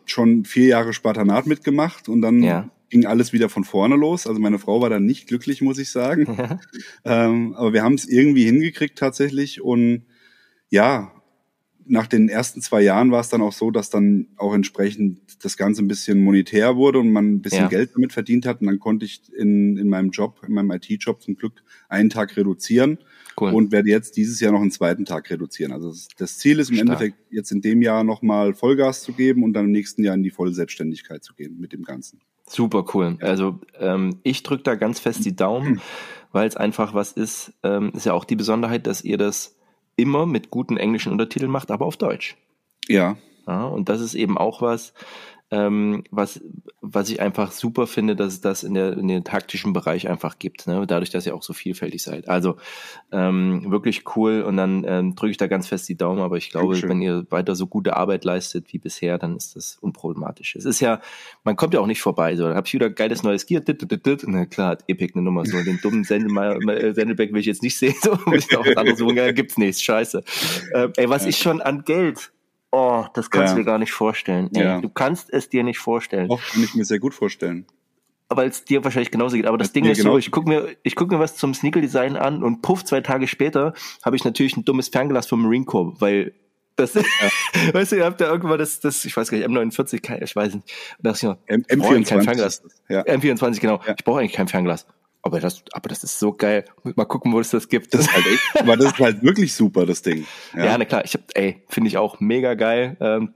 schon vier Jahre Spartanat mitgemacht und dann ja. ging alles wieder von vorne los. Also meine Frau war dann nicht glücklich, muss ich sagen. ähm, aber wir haben es irgendwie hingekriegt tatsächlich und ja, nach den ersten zwei Jahren war es dann auch so, dass dann auch entsprechend das Ganze ein bisschen monetär wurde und man ein bisschen ja. Geld damit verdient hat. Und dann konnte ich in, in meinem Job, in meinem IT-Job zum Glück einen Tag reduzieren cool. und werde jetzt dieses Jahr noch einen zweiten Tag reduzieren. Also das Ziel ist im Stark. Endeffekt jetzt in dem Jahr nochmal Vollgas zu geben und dann im nächsten Jahr in die Vollselbstständigkeit zu gehen mit dem Ganzen. Super cool. Also ähm, ich drücke da ganz fest die Daumen, weil es einfach was ist, ähm, ist ja auch die Besonderheit, dass ihr das immer mit guten englischen Untertiteln macht, aber auf Deutsch. Ja. ja und das ist eben auch was, ähm, was, was ich einfach super finde, dass es das in, der, in den taktischen Bereich einfach gibt, ne? dadurch, dass ihr auch so vielfältig seid. Also ähm, wirklich cool und dann ähm, drücke ich da ganz fest die Daumen, aber ich glaube, Dankeschön. wenn ihr weiter so gute Arbeit leistet wie bisher, dann ist das unproblematisch. Es ist ja, man kommt ja auch nicht vorbei, so, dann habe ich wieder geiles neues Gear, dit, dit, dit, na klar, hat Epic eine Nummer, so den dummen Sendelback will ich jetzt nicht sehen, so, muss auch was anderes suchen, gibt's nichts, scheiße. Äh, ey, was ich schon an Geld Oh, das kannst ja. du dir gar nicht vorstellen. Ey, ja. Du kannst es dir nicht vorstellen. Doch, kann ich mir sehr gut vorstellen. Weil es dir wahrscheinlich genauso geht. Aber das, das Ding ist genau. so, ich gucke mir, ich guck mir was zum Sneaker-Design an und puff, zwei Tage später habe ich natürlich ein dummes Fernglas vom Marine Corps, weil das, ja. weißt du, ihr habt ja irgendwann das, das, ich weiß gar nicht, M49, ich weiß nicht. Da ich noch, M M24. Kein Fernglas. Ja. M24, genau. Ich brauche eigentlich kein Fernglas. Aber das, aber das ist so geil. Mal gucken, wo es das gibt. Das ist halt echt, aber das ist halt wirklich super, das Ding. Ja, ja na klar. Ich hab, ey, finde ich auch mega geil. Ähm,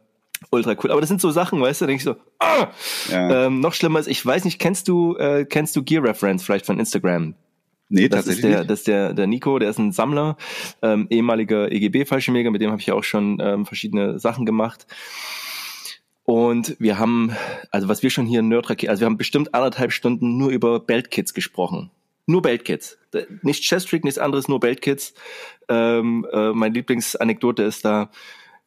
ultra cool. Aber das sind so Sachen, weißt du, denke ich so, ah! Ja. Ähm, noch schlimmer ist, ich weiß nicht, kennst du, äh, kennst du Gear Reference vielleicht von Instagram? Nee, das ist der, das ist der, der Nico, der ist ein Sammler, ähm, ehemaliger EGB-Fallschirmjäger, mit dem habe ich auch schon ähm, verschiedene Sachen gemacht. Und wir haben, also was wir schon hier in Nerdtrack, also wir haben bestimmt anderthalb Stunden nur über Beltkits gesprochen. Nur Beltkits. Nicht Chestrick, nichts anderes, nur Beltkits. Ähm, äh, meine Lieblingsanekdote ist da,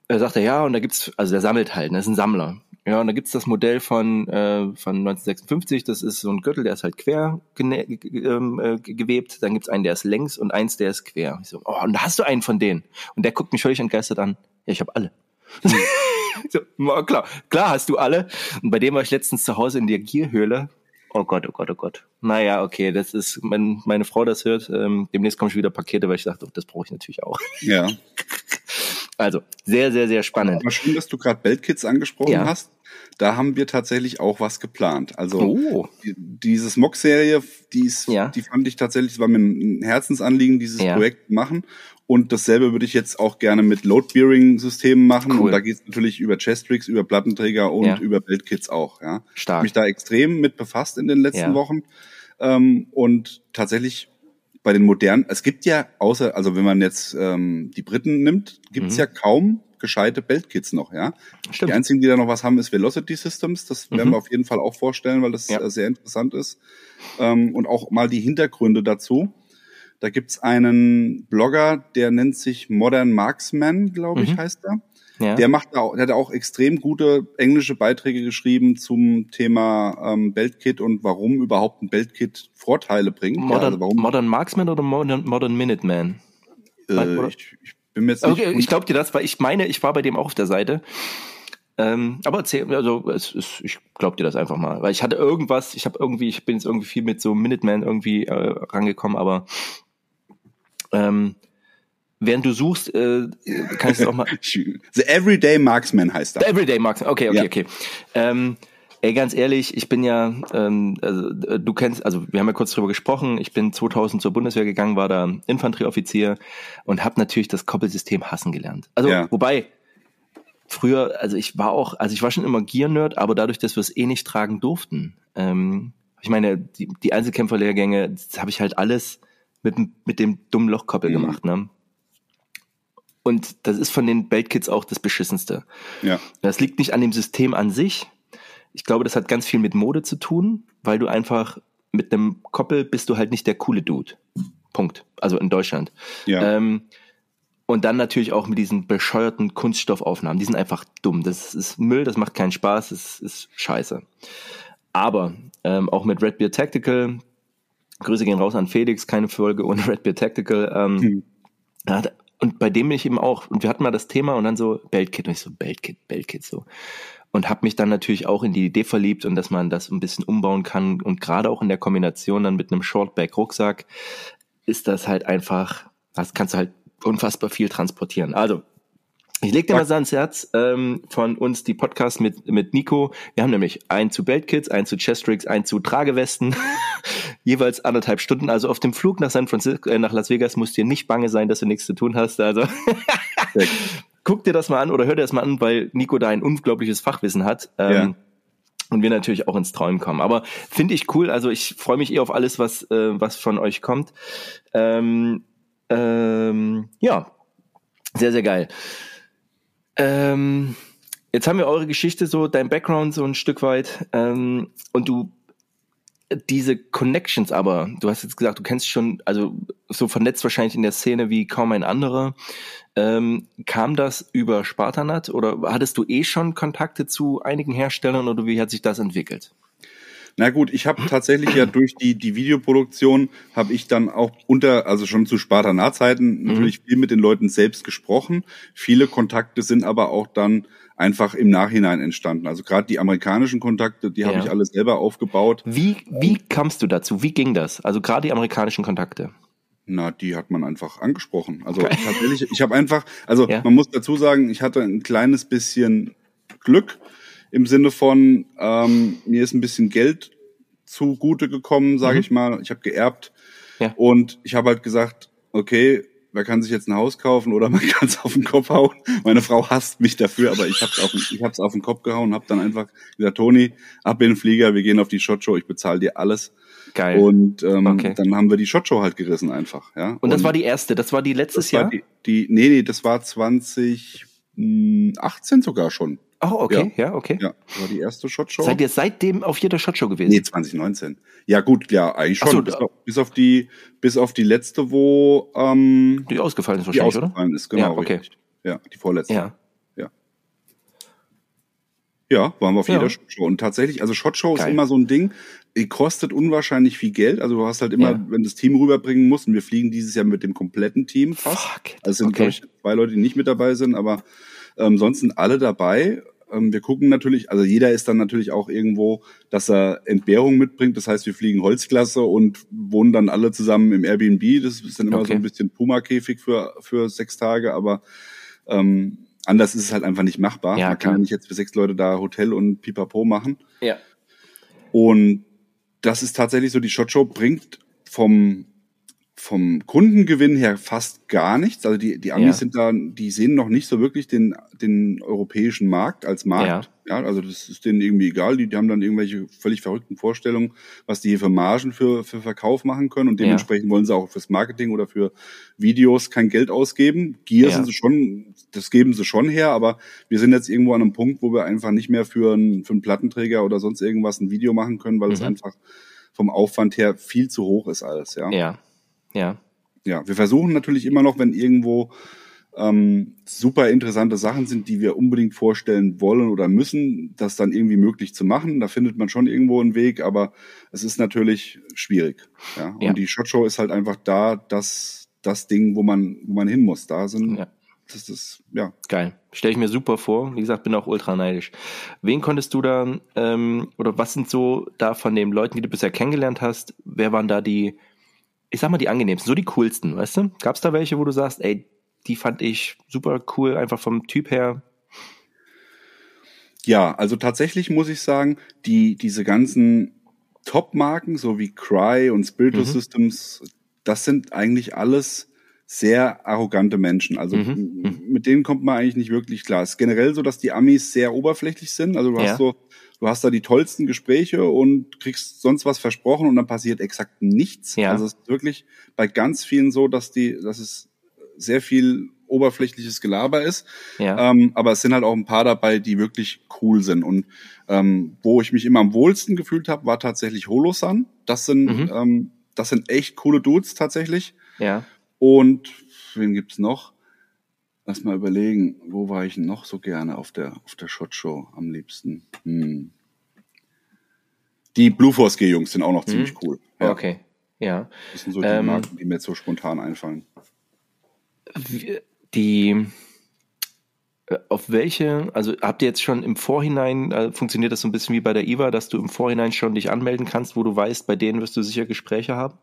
er sagt er, ja, und da gibt's, also der sammelt halt, ne, ist ein Sammler. Ja, und da gibt's das Modell von, äh, von 1956, das ist so ein Gürtel, der ist halt quer ähm, äh, gewebt. Dann gibt's einen, der ist längs und eins, der ist quer. Ich so, oh, und da hast du einen von denen. Und der guckt mich völlig entgeistert an. Ja, ich habe alle. So, klar, klar hast du alle. Und bei dem war ich letztens zu Hause in der Gierhöhle. Oh Gott, oh Gott, oh Gott. Naja, okay, das ist, wenn meine Frau das hört, ähm, demnächst kommen schon wieder Pakete, weil ich dachte, oh, das brauche ich natürlich auch. Ja. Also, sehr, sehr, sehr spannend. Aber schön, dass du gerade Beltkits angesprochen ja. hast. Da haben wir tatsächlich auch was geplant. Also oh. die, dieses Mock-Serie, die ist, ja. die fand ich tatsächlich, war mir ein Herzensanliegen, dieses ja. Projekt machen. Und dasselbe würde ich jetzt auch gerne mit Load-Bearing-Systemen machen. Cool. Und da geht es natürlich über Chestricks, über Plattenträger und ja. über Beltkits auch. Ja. Stark. Ich habe mich da extrem mit befasst in den letzten ja. Wochen. Ähm, und tatsächlich bei den modernen, es gibt ja außer, also wenn man jetzt ähm, die Briten nimmt, gibt es mhm. ja kaum gescheite Beltkits noch, ja. Stimmt. Die einzigen, die da noch was haben, ist Velocity Systems. Das mhm. werden wir auf jeden Fall auch vorstellen, weil das ja. Äh, sehr interessant ist. Ähm, und auch mal die Hintergründe dazu. Da gibt's einen Blogger, der nennt sich Modern Marksman, glaube ich, mhm. heißt er. Ja. Der macht auch, der hat auch extrem gute englische Beiträge geschrieben zum Thema ähm, Beltkit und warum überhaupt ein Beltkit Vorteile bringt. Modern, ja, also Modern Marksman oder Modern, Modern Minuteman? Äh, ich, ich bin mir jetzt nicht okay, ich glaube dir das, weil ich meine, ich war bei dem auch auf der Seite. Ähm, aber erzähl, also es ist, ich glaube dir das einfach mal, weil ich hatte irgendwas, ich habe irgendwie, ich bin jetzt irgendwie viel mit so Minuteman irgendwie äh, rangekommen, aber ähm, während du suchst, äh, kann ich es auch mal. The Everyday Marksman heißt das. The Everyday Marksman, okay, okay, ja. okay. Ähm, ey, ganz ehrlich, ich bin ja, ähm, also, äh, du kennst, also wir haben ja kurz drüber gesprochen, ich bin 2000 zur Bundeswehr gegangen, war da Infanterieoffizier und habe natürlich das Koppelsystem hassen gelernt. Also, ja. wobei, früher, also ich war auch, also ich war schon immer Gear-Nerd, aber dadurch, dass wir es eh nicht tragen durften, ähm, ich meine, die, die Einzelkämpferlehrgänge, das habe ich halt alles mit, mit dem dummen Lochkoppel mhm. gemacht, ne? Und das ist von den Beltkits auch das Beschissenste. Ja. Das liegt nicht an dem System an sich. Ich glaube, das hat ganz viel mit Mode zu tun, weil du einfach mit einem Koppel bist du halt nicht der coole Dude. Punkt. Also in Deutschland. Ja. Ähm, und dann natürlich auch mit diesen bescheuerten Kunststoffaufnahmen. Die sind einfach dumm. Das ist Müll, das macht keinen Spaß, das ist scheiße. Aber ähm, auch mit Red Beer Tactical, Grüße gehen raus an Felix, keine Folge ohne Red Beer Tactical. Ähm, hm. hat, und bei dem bin ich eben auch, und wir hatten mal das Thema und dann so Beltkit, und ich so Beltkit, Beltkit, so. Und habe mich dann natürlich auch in die Idee verliebt und dass man das ein bisschen umbauen kann. Und gerade auch in der Kombination dann mit einem Shortback-Rucksack ist das halt einfach, das kannst du halt unfassbar viel transportieren. Also, Ich leg dir mal so ans Herz ähm, von uns die Podcast mit, mit Nico. Wir haben nämlich ein zu Beltkits, ein zu Chestrix, ein zu Tragewesten. Jeweils anderthalb Stunden. Also auf dem Flug nach San Francisco, äh, nach Las Vegas musst dir nicht bange sein, dass du nichts zu tun hast. Also guck dir das mal an oder hör dir das mal an, weil Nico da ein unglaubliches Fachwissen hat. Ähm, ja. Und wir natürlich auch ins Träumen kommen. Aber finde ich cool. Also ich freue mich eh auf alles, was, äh, was von euch kommt. Ähm, ähm, ja, sehr, sehr geil. Ähm, jetzt haben wir eure Geschichte so, dein Background so ein Stück weit ähm, und du diese Connections aber, du hast jetzt gesagt, du kennst schon, also so vernetzt wahrscheinlich in der Szene wie kaum ein anderer. Ähm, kam das über Spartanat oder hattest du eh schon Kontakte zu einigen Herstellern oder wie hat sich das entwickelt? Na gut, ich habe tatsächlich ja durch die die Videoproduktion habe ich dann auch unter also schon zu Spartanat-Zeiten mhm. natürlich viel mit den Leuten selbst gesprochen. Viele Kontakte sind aber auch dann einfach im Nachhinein entstanden. Also gerade die amerikanischen Kontakte, die ja. habe ich alle selber aufgebaut. Wie wie kamst du dazu? Wie ging das? Also gerade die amerikanischen Kontakte. Na, die hat man einfach angesprochen. Also okay. tatsächlich, ich habe einfach, also ja. man muss dazu sagen, ich hatte ein kleines bisschen Glück im Sinne von, ähm, mir ist ein bisschen Geld zugute gekommen, sage mhm. ich mal. Ich habe geerbt ja. und ich habe halt gesagt, okay, wer kann sich jetzt ein Haus kaufen oder man kann es auf den Kopf hauen. Meine Frau hasst mich dafür, aber ich habe es auf, ich hab's auf den Kopf gehauen und habe dann einfach gesagt, Toni, ab in den Flieger, wir gehen auf die Shotshow, ich bezahle dir alles. Geil. Und ähm, okay. dann haben wir die Shotshow halt gerissen einfach. Ja. Und, und das war die erste, das war die letztes Jahr? Die, die, nee, nee, das war 2018 sogar schon. Oh, okay, ja, ja okay. Ja, war die erste Shotshow. Seid ihr seitdem auf jeder Shotshow gewesen? Nee, 2019. Ja, gut, ja, eigentlich schon. So, bis, auf, bis, auf, die, bis auf die letzte, wo ähm, die ausgefallen ist wahrscheinlich, die ausgefallen oder? ist, genau, ja, okay. richtig. Ja, die vorletzte. Ja. Ja, ja waren wir auf jeder ja. Shotshow. Und tatsächlich, also Shotshow Geil. ist immer so ein Ding, die kostet unwahrscheinlich viel Geld. Also du hast halt immer, wenn das Team rüberbringen musst, und wir fliegen dieses Jahr mit dem kompletten Team fast. Fuck. Also es sind, okay. glaube ich, zwei Leute, die nicht mit dabei sind, aber ähm, sonst sind alle dabei. Ähm, wir gucken natürlich, also jeder ist dann natürlich auch irgendwo, dass er Entbehrung mitbringt. Das heißt, wir fliegen Holzklasse und wohnen dann alle zusammen im Airbnb. Das ist dann immer okay. so ein bisschen Puma-Käfig für, für sechs Tage, aber ähm, anders ist es halt einfach nicht machbar. Ja, Man kann ja nicht jetzt für sechs Leute da Hotel und Pipapo machen. Ja. Und das ist tatsächlich so, die Shotshow bringt vom vom Kundengewinn her fast gar nichts. Also die, die Amis ja. sind da, die sehen noch nicht so wirklich den, den europäischen Markt als Markt. Ja. ja also das ist denen irgendwie egal. Die, die haben dann irgendwelche völlig verrückten Vorstellungen, was die hier für Margen für, für Verkauf machen können. Und dementsprechend ja. wollen sie auch fürs Marketing oder für Videos kein Geld ausgeben. Gear sind sie schon, das geben sie schon her, aber wir sind jetzt irgendwo an einem Punkt, wo wir einfach nicht mehr für einen, für einen Plattenträger oder sonst irgendwas ein Video machen können, weil mhm. es einfach vom Aufwand her viel zu hoch ist alles, ja. Ja. Ja. Ja, wir versuchen natürlich immer noch, wenn irgendwo ähm, super interessante Sachen sind, die wir unbedingt vorstellen wollen oder müssen, das dann irgendwie möglich zu machen. Da findet man schon irgendwo einen Weg, aber es ist natürlich schwierig. Ja? ja. Und die Shot Show ist halt einfach da, das, das Ding, wo man, wo man hin muss. Da sind, ja. das ist, ja. Geil. Stelle ich mir super vor. Wie gesagt, bin auch ultra neidisch. Wen konntest du da, ähm, oder was sind so da von den Leuten, die du bisher kennengelernt hast, wer waren da die, ich sag mal, die angenehmsten, so die coolsten, weißt du? Gab es da welche, wo du sagst, ey, die fand ich super cool, einfach vom Typ her? Ja, also tatsächlich muss ich sagen, die, diese ganzen Top-Marken, so wie Cry und Spiritual mhm. Systems, das sind eigentlich alles sehr arrogante Menschen. Also mhm. mhm. mit denen kommt man eigentlich nicht wirklich klar. Es ist generell so, dass die Amis sehr oberflächlich sind. Also du ja. hast so du hast da die tollsten Gespräche und kriegst sonst was versprochen und dann passiert exakt nichts. Ja. Also es ist wirklich bei ganz vielen so, dass die, dass es sehr viel oberflächliches Gelaber ist. Ja. Ähm, aber es sind halt auch ein paar dabei, die wirklich cool sind. Und ähm, wo ich mich immer am wohlsten gefühlt habe, war tatsächlich Holosan. Das sind, mhm. ähm, das sind echt coole Dudes tatsächlich. Ja. Und wen gibt's noch? Lass mal überlegen, wo war ich noch so gerne auf der, auf der Shot Show am liebsten? Hm. Die Blue Force G-Jungs sind auch noch hm. ziemlich cool. Ja. Okay, ja. Das sind so die ähm, Marken, die mir jetzt so spontan einfallen. Die, äh, auf welche, also habt ihr jetzt schon im Vorhinein, äh, funktioniert das so ein bisschen wie bei der IWA, dass du im Vorhinein schon dich anmelden kannst, wo du weißt, bei denen wirst du sicher Gespräche haben?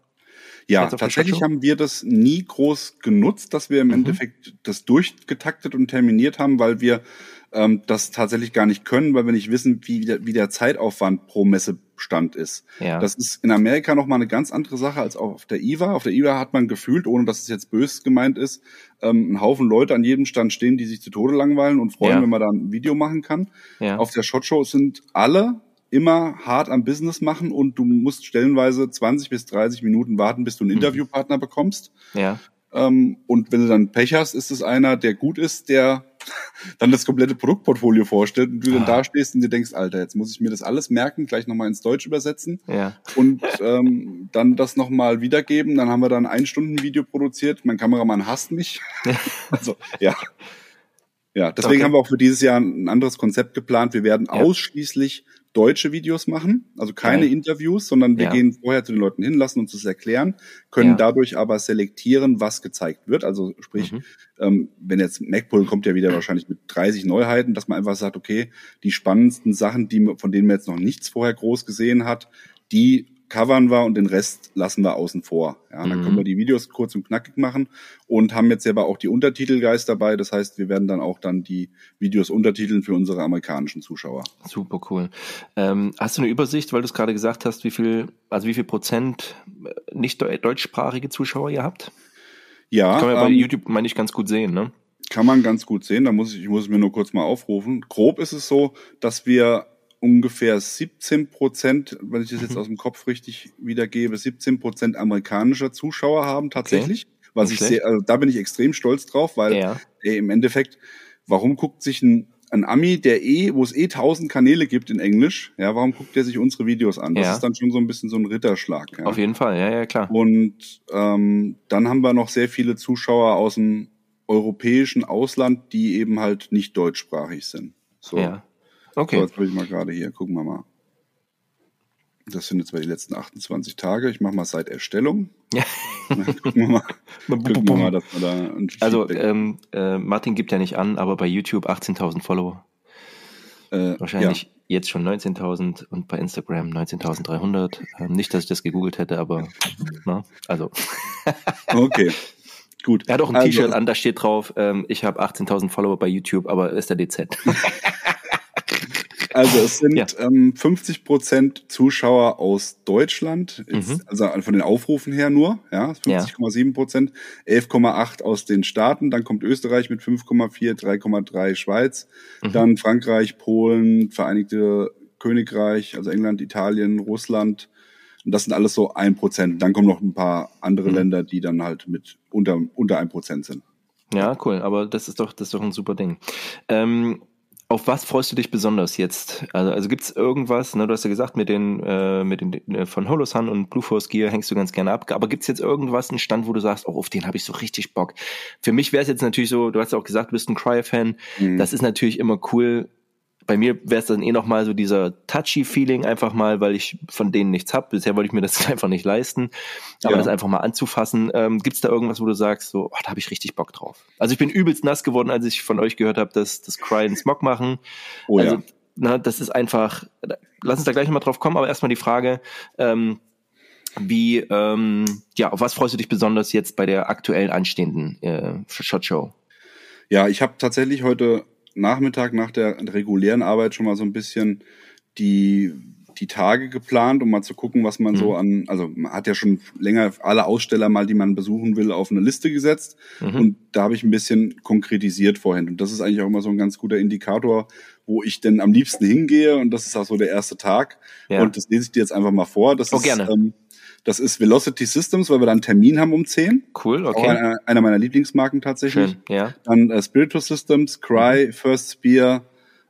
Ja, tatsächlich haben wir das nie groß genutzt, dass wir im mhm. Endeffekt das durchgetaktet und terminiert haben, weil wir ähm, das tatsächlich gar nicht können, weil wir nicht wissen, wie der, wie der Zeitaufwand pro Messestand ist. Ja. Das ist in Amerika nochmal eine ganz andere Sache als auf der IWA. Auf der IWA hat man gefühlt, ohne dass es jetzt bös gemeint ist, ähm, einen Haufen Leute an jedem Stand stehen, die sich zu Tode langweilen und freuen, ja. wenn man da ein Video machen kann. Ja. Auf der Shot Show sind alle immer hart am Business machen und du musst stellenweise 20 bis 30 Minuten warten, bis du einen mhm. Interviewpartner bekommst. Ja. Ähm, und wenn du dann Pech hast, ist es einer, der gut ist, der dann das komplette Produktportfolio vorstellt und du ah. dann da stehst und dir denkst, Alter, jetzt muss ich mir das alles merken, gleich nochmal ins Deutsch übersetzen ja. und ähm, dann das nochmal wiedergeben. Dann haben wir dann ein Stunden Video produziert. Mein Kameramann hasst mich. also, ja. Ja, deswegen okay. haben wir auch für dieses Jahr ein anderes Konzept geplant. Wir werden ja. ausschließlich deutsche Videos machen, also keine okay. Interviews, sondern wir ja. gehen vorher zu den Leuten hin, lassen uns das erklären, können ja. dadurch aber selektieren, was gezeigt wird. Also sprich, mhm. ähm, wenn jetzt MacPool kommt ja wieder wahrscheinlich mit 30 Neuheiten, dass man einfach sagt, okay, die spannendsten Sachen, die von denen man jetzt noch nichts vorher groß gesehen hat, die covern wir und den Rest lassen wir außen vor. Ja, dann mhm. können wir die Videos kurz und knackig machen und haben jetzt aber auch die Untertitelgeist dabei. Das heißt, wir werden dann auch dann die Videos untertiteln für unsere amerikanischen Zuschauer. Super cool. Ähm, hast du eine Übersicht, weil du es gerade gesagt hast, wie viel, also wie viel Prozent äh, nicht deutschsprachige Zuschauer ihr habt? Ja. kann man ja bei ähm, YouTube, meine ich, ganz gut sehen, ne? Kann man ganz gut sehen. Da muss ich, ich muss es mir nur kurz mal aufrufen. Grob ist es so, dass wir ungefähr 17 Prozent, wenn ich das jetzt mhm. aus dem Kopf richtig wiedergebe, 17 Prozent amerikanischer Zuschauer haben tatsächlich. Okay. Was ich sehe, also da bin ich extrem stolz drauf, weil ja. ey, im Endeffekt, warum guckt sich ein, ein Ami, der eh, wo es eh tausend Kanäle gibt in Englisch, ja, warum guckt der sich unsere Videos an? Das ja. ist dann schon so ein bisschen so ein Ritterschlag. Ja. Auf jeden Fall, ja, ja, klar. Und ähm, dann haben wir noch sehr viele Zuschauer aus dem europäischen Ausland, die eben halt nicht deutschsprachig sind. So. Ja. Okay. So, jetzt will ich mal gerade hier, gucken wir mal. Das sind jetzt mal die letzten 28 Tage. Ich mache mal seit Erstellung. Ja. gucken wir mal, gucken wir mal dass wir da Also ähm, äh, Martin gibt ja nicht an, aber bei YouTube 18.000 Follower. Äh, Wahrscheinlich ja. jetzt schon 19.000 und bei Instagram 19.300. Ähm, nicht, dass ich das gegoogelt hätte, aber na, ne, also. okay. Gut. Er hat auch ein also, T-Shirt an, da steht drauf, ähm, ich habe 18.000 Follower bei YouTube, aber ist der DZ. Also es sind ja. ähm, 50 Prozent Zuschauer aus Deutschland, mhm. also von den Aufrufen her nur, ja, 50,7 Prozent, 11,8 aus den Staaten, dann kommt Österreich mit 5,4, 3,3 Schweiz, mhm. dann Frankreich, Polen, Vereinigte Königreich, also England, Italien, Russland. Und das sind alles so ein Prozent. Dann kommen noch ein paar andere mhm. Länder, die dann halt mit unter, unter ein Prozent sind. Ja, cool. Aber das ist doch, das ist doch ein super Ding. Ähm, auf was freust du dich besonders jetzt? Also, also gibt es irgendwas, ne, du hast ja gesagt, mit den, äh, mit den äh, von Holosun und Blue Force Gear hängst du ganz gerne ab, aber gibt es jetzt irgendwas, einen Stand, wo du sagst, oh, auf den habe ich so richtig Bock? Für mich wäre es jetzt natürlich so, du hast ja auch gesagt, du bist ein Cryo-Fan, mhm. das ist natürlich immer cool, bei mir wäre es dann eh nochmal so dieser touchy Feeling einfach mal, weil ich von denen nichts hab. Bisher wollte ich mir das einfach nicht leisten. Aber ja. das einfach mal anzufassen. Ähm, Gibt es da irgendwas, wo du sagst, so, oh, da habe ich richtig Bock drauf? Also ich bin übelst nass geworden, als ich von euch gehört habe, dass das Cry and Smog machen. Oh, also, ja. na, das ist einfach, lass uns da gleich nochmal drauf kommen, aber erstmal die Frage, ähm, wie, ähm, ja, auf was freust du dich besonders jetzt bei der aktuellen anstehenden äh, Shot Show? Ja, ich habe tatsächlich heute Nachmittag nach der regulären Arbeit schon mal so ein bisschen die, die Tage geplant, um mal zu gucken, was man mhm. so an, also man hat ja schon länger alle Aussteller mal, die man besuchen will, auf eine Liste gesetzt. Mhm. Und da habe ich ein bisschen konkretisiert vorhin. Und das ist eigentlich auch immer so ein ganz guter Indikator, wo ich denn am liebsten hingehe. Und das ist auch so der erste Tag. Ja. Und das lese ich dir jetzt einfach mal vor. Das oh, ist, gerne. Ähm, das ist Velocity Systems, weil wir da einen Termin haben um 10. Cool, okay. Auch einer, einer meiner Lieblingsmarken tatsächlich. Schön, ja. Dann äh, Spiritus Systems, Cry, mhm. First Spear,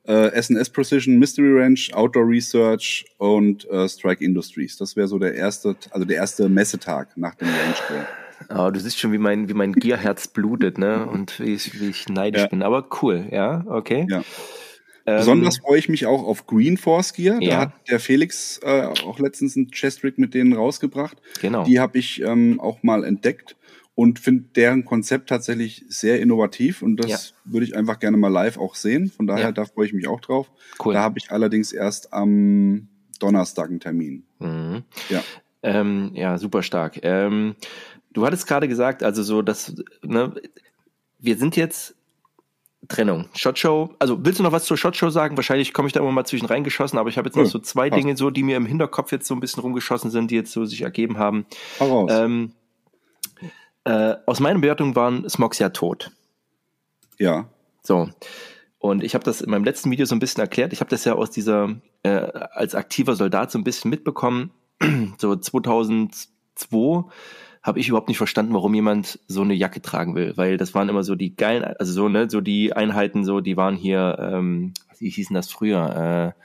äh, SNS Precision, Mystery Ranch, Outdoor Research und äh, Strike Industries. Das wäre so der erste, also der erste Messetag nach dem Range Day. Oh, du siehst schon, wie mein, wie mein Gierherz blutet, ne? Und wie ich, wie ich neidisch ja. bin. Aber cool, ja, okay. Ja. Ähm, Besonders freue ich mich auch auf Green Force Gear. Da ja. hat der Felix äh, auch letztens einen Chestrick mit denen rausgebracht. Genau. Die habe ich ähm, auch mal entdeckt und finde deren Konzept tatsächlich sehr innovativ und das ja. würde ich einfach gerne mal live auch sehen. Von daher, ja. da freue ich mich auch drauf. Cool. Da habe ich allerdings erst am Donnerstag einen Termin. Mhm. Ja. Ähm, ja, super stark. Ähm, du hattest gerade gesagt, also so, dass, ne, wir sind jetzt Trennung. Shotshow, also willst du noch was zur Shotshow sagen? Wahrscheinlich komme ich da immer mal zwischen reingeschossen, aber ich habe jetzt noch so zwei passt. Dinge so, die mir im Hinterkopf jetzt so ein bisschen rumgeschossen sind, die jetzt so sich ergeben haben. Ähm, äh, aus meiner Bewertung waren Smogs ja tot. Ja. So. Und ich habe das in meinem letzten Video so ein bisschen erklärt. Ich habe das ja aus dieser, äh, als aktiver Soldat so ein bisschen mitbekommen. so 2002 habe ich überhaupt nicht verstanden, warum jemand so eine Jacke tragen will, weil das waren immer so die geilen, also so ne, so die Einheiten, so die waren hier, ähm, wie hießen das früher? Äh,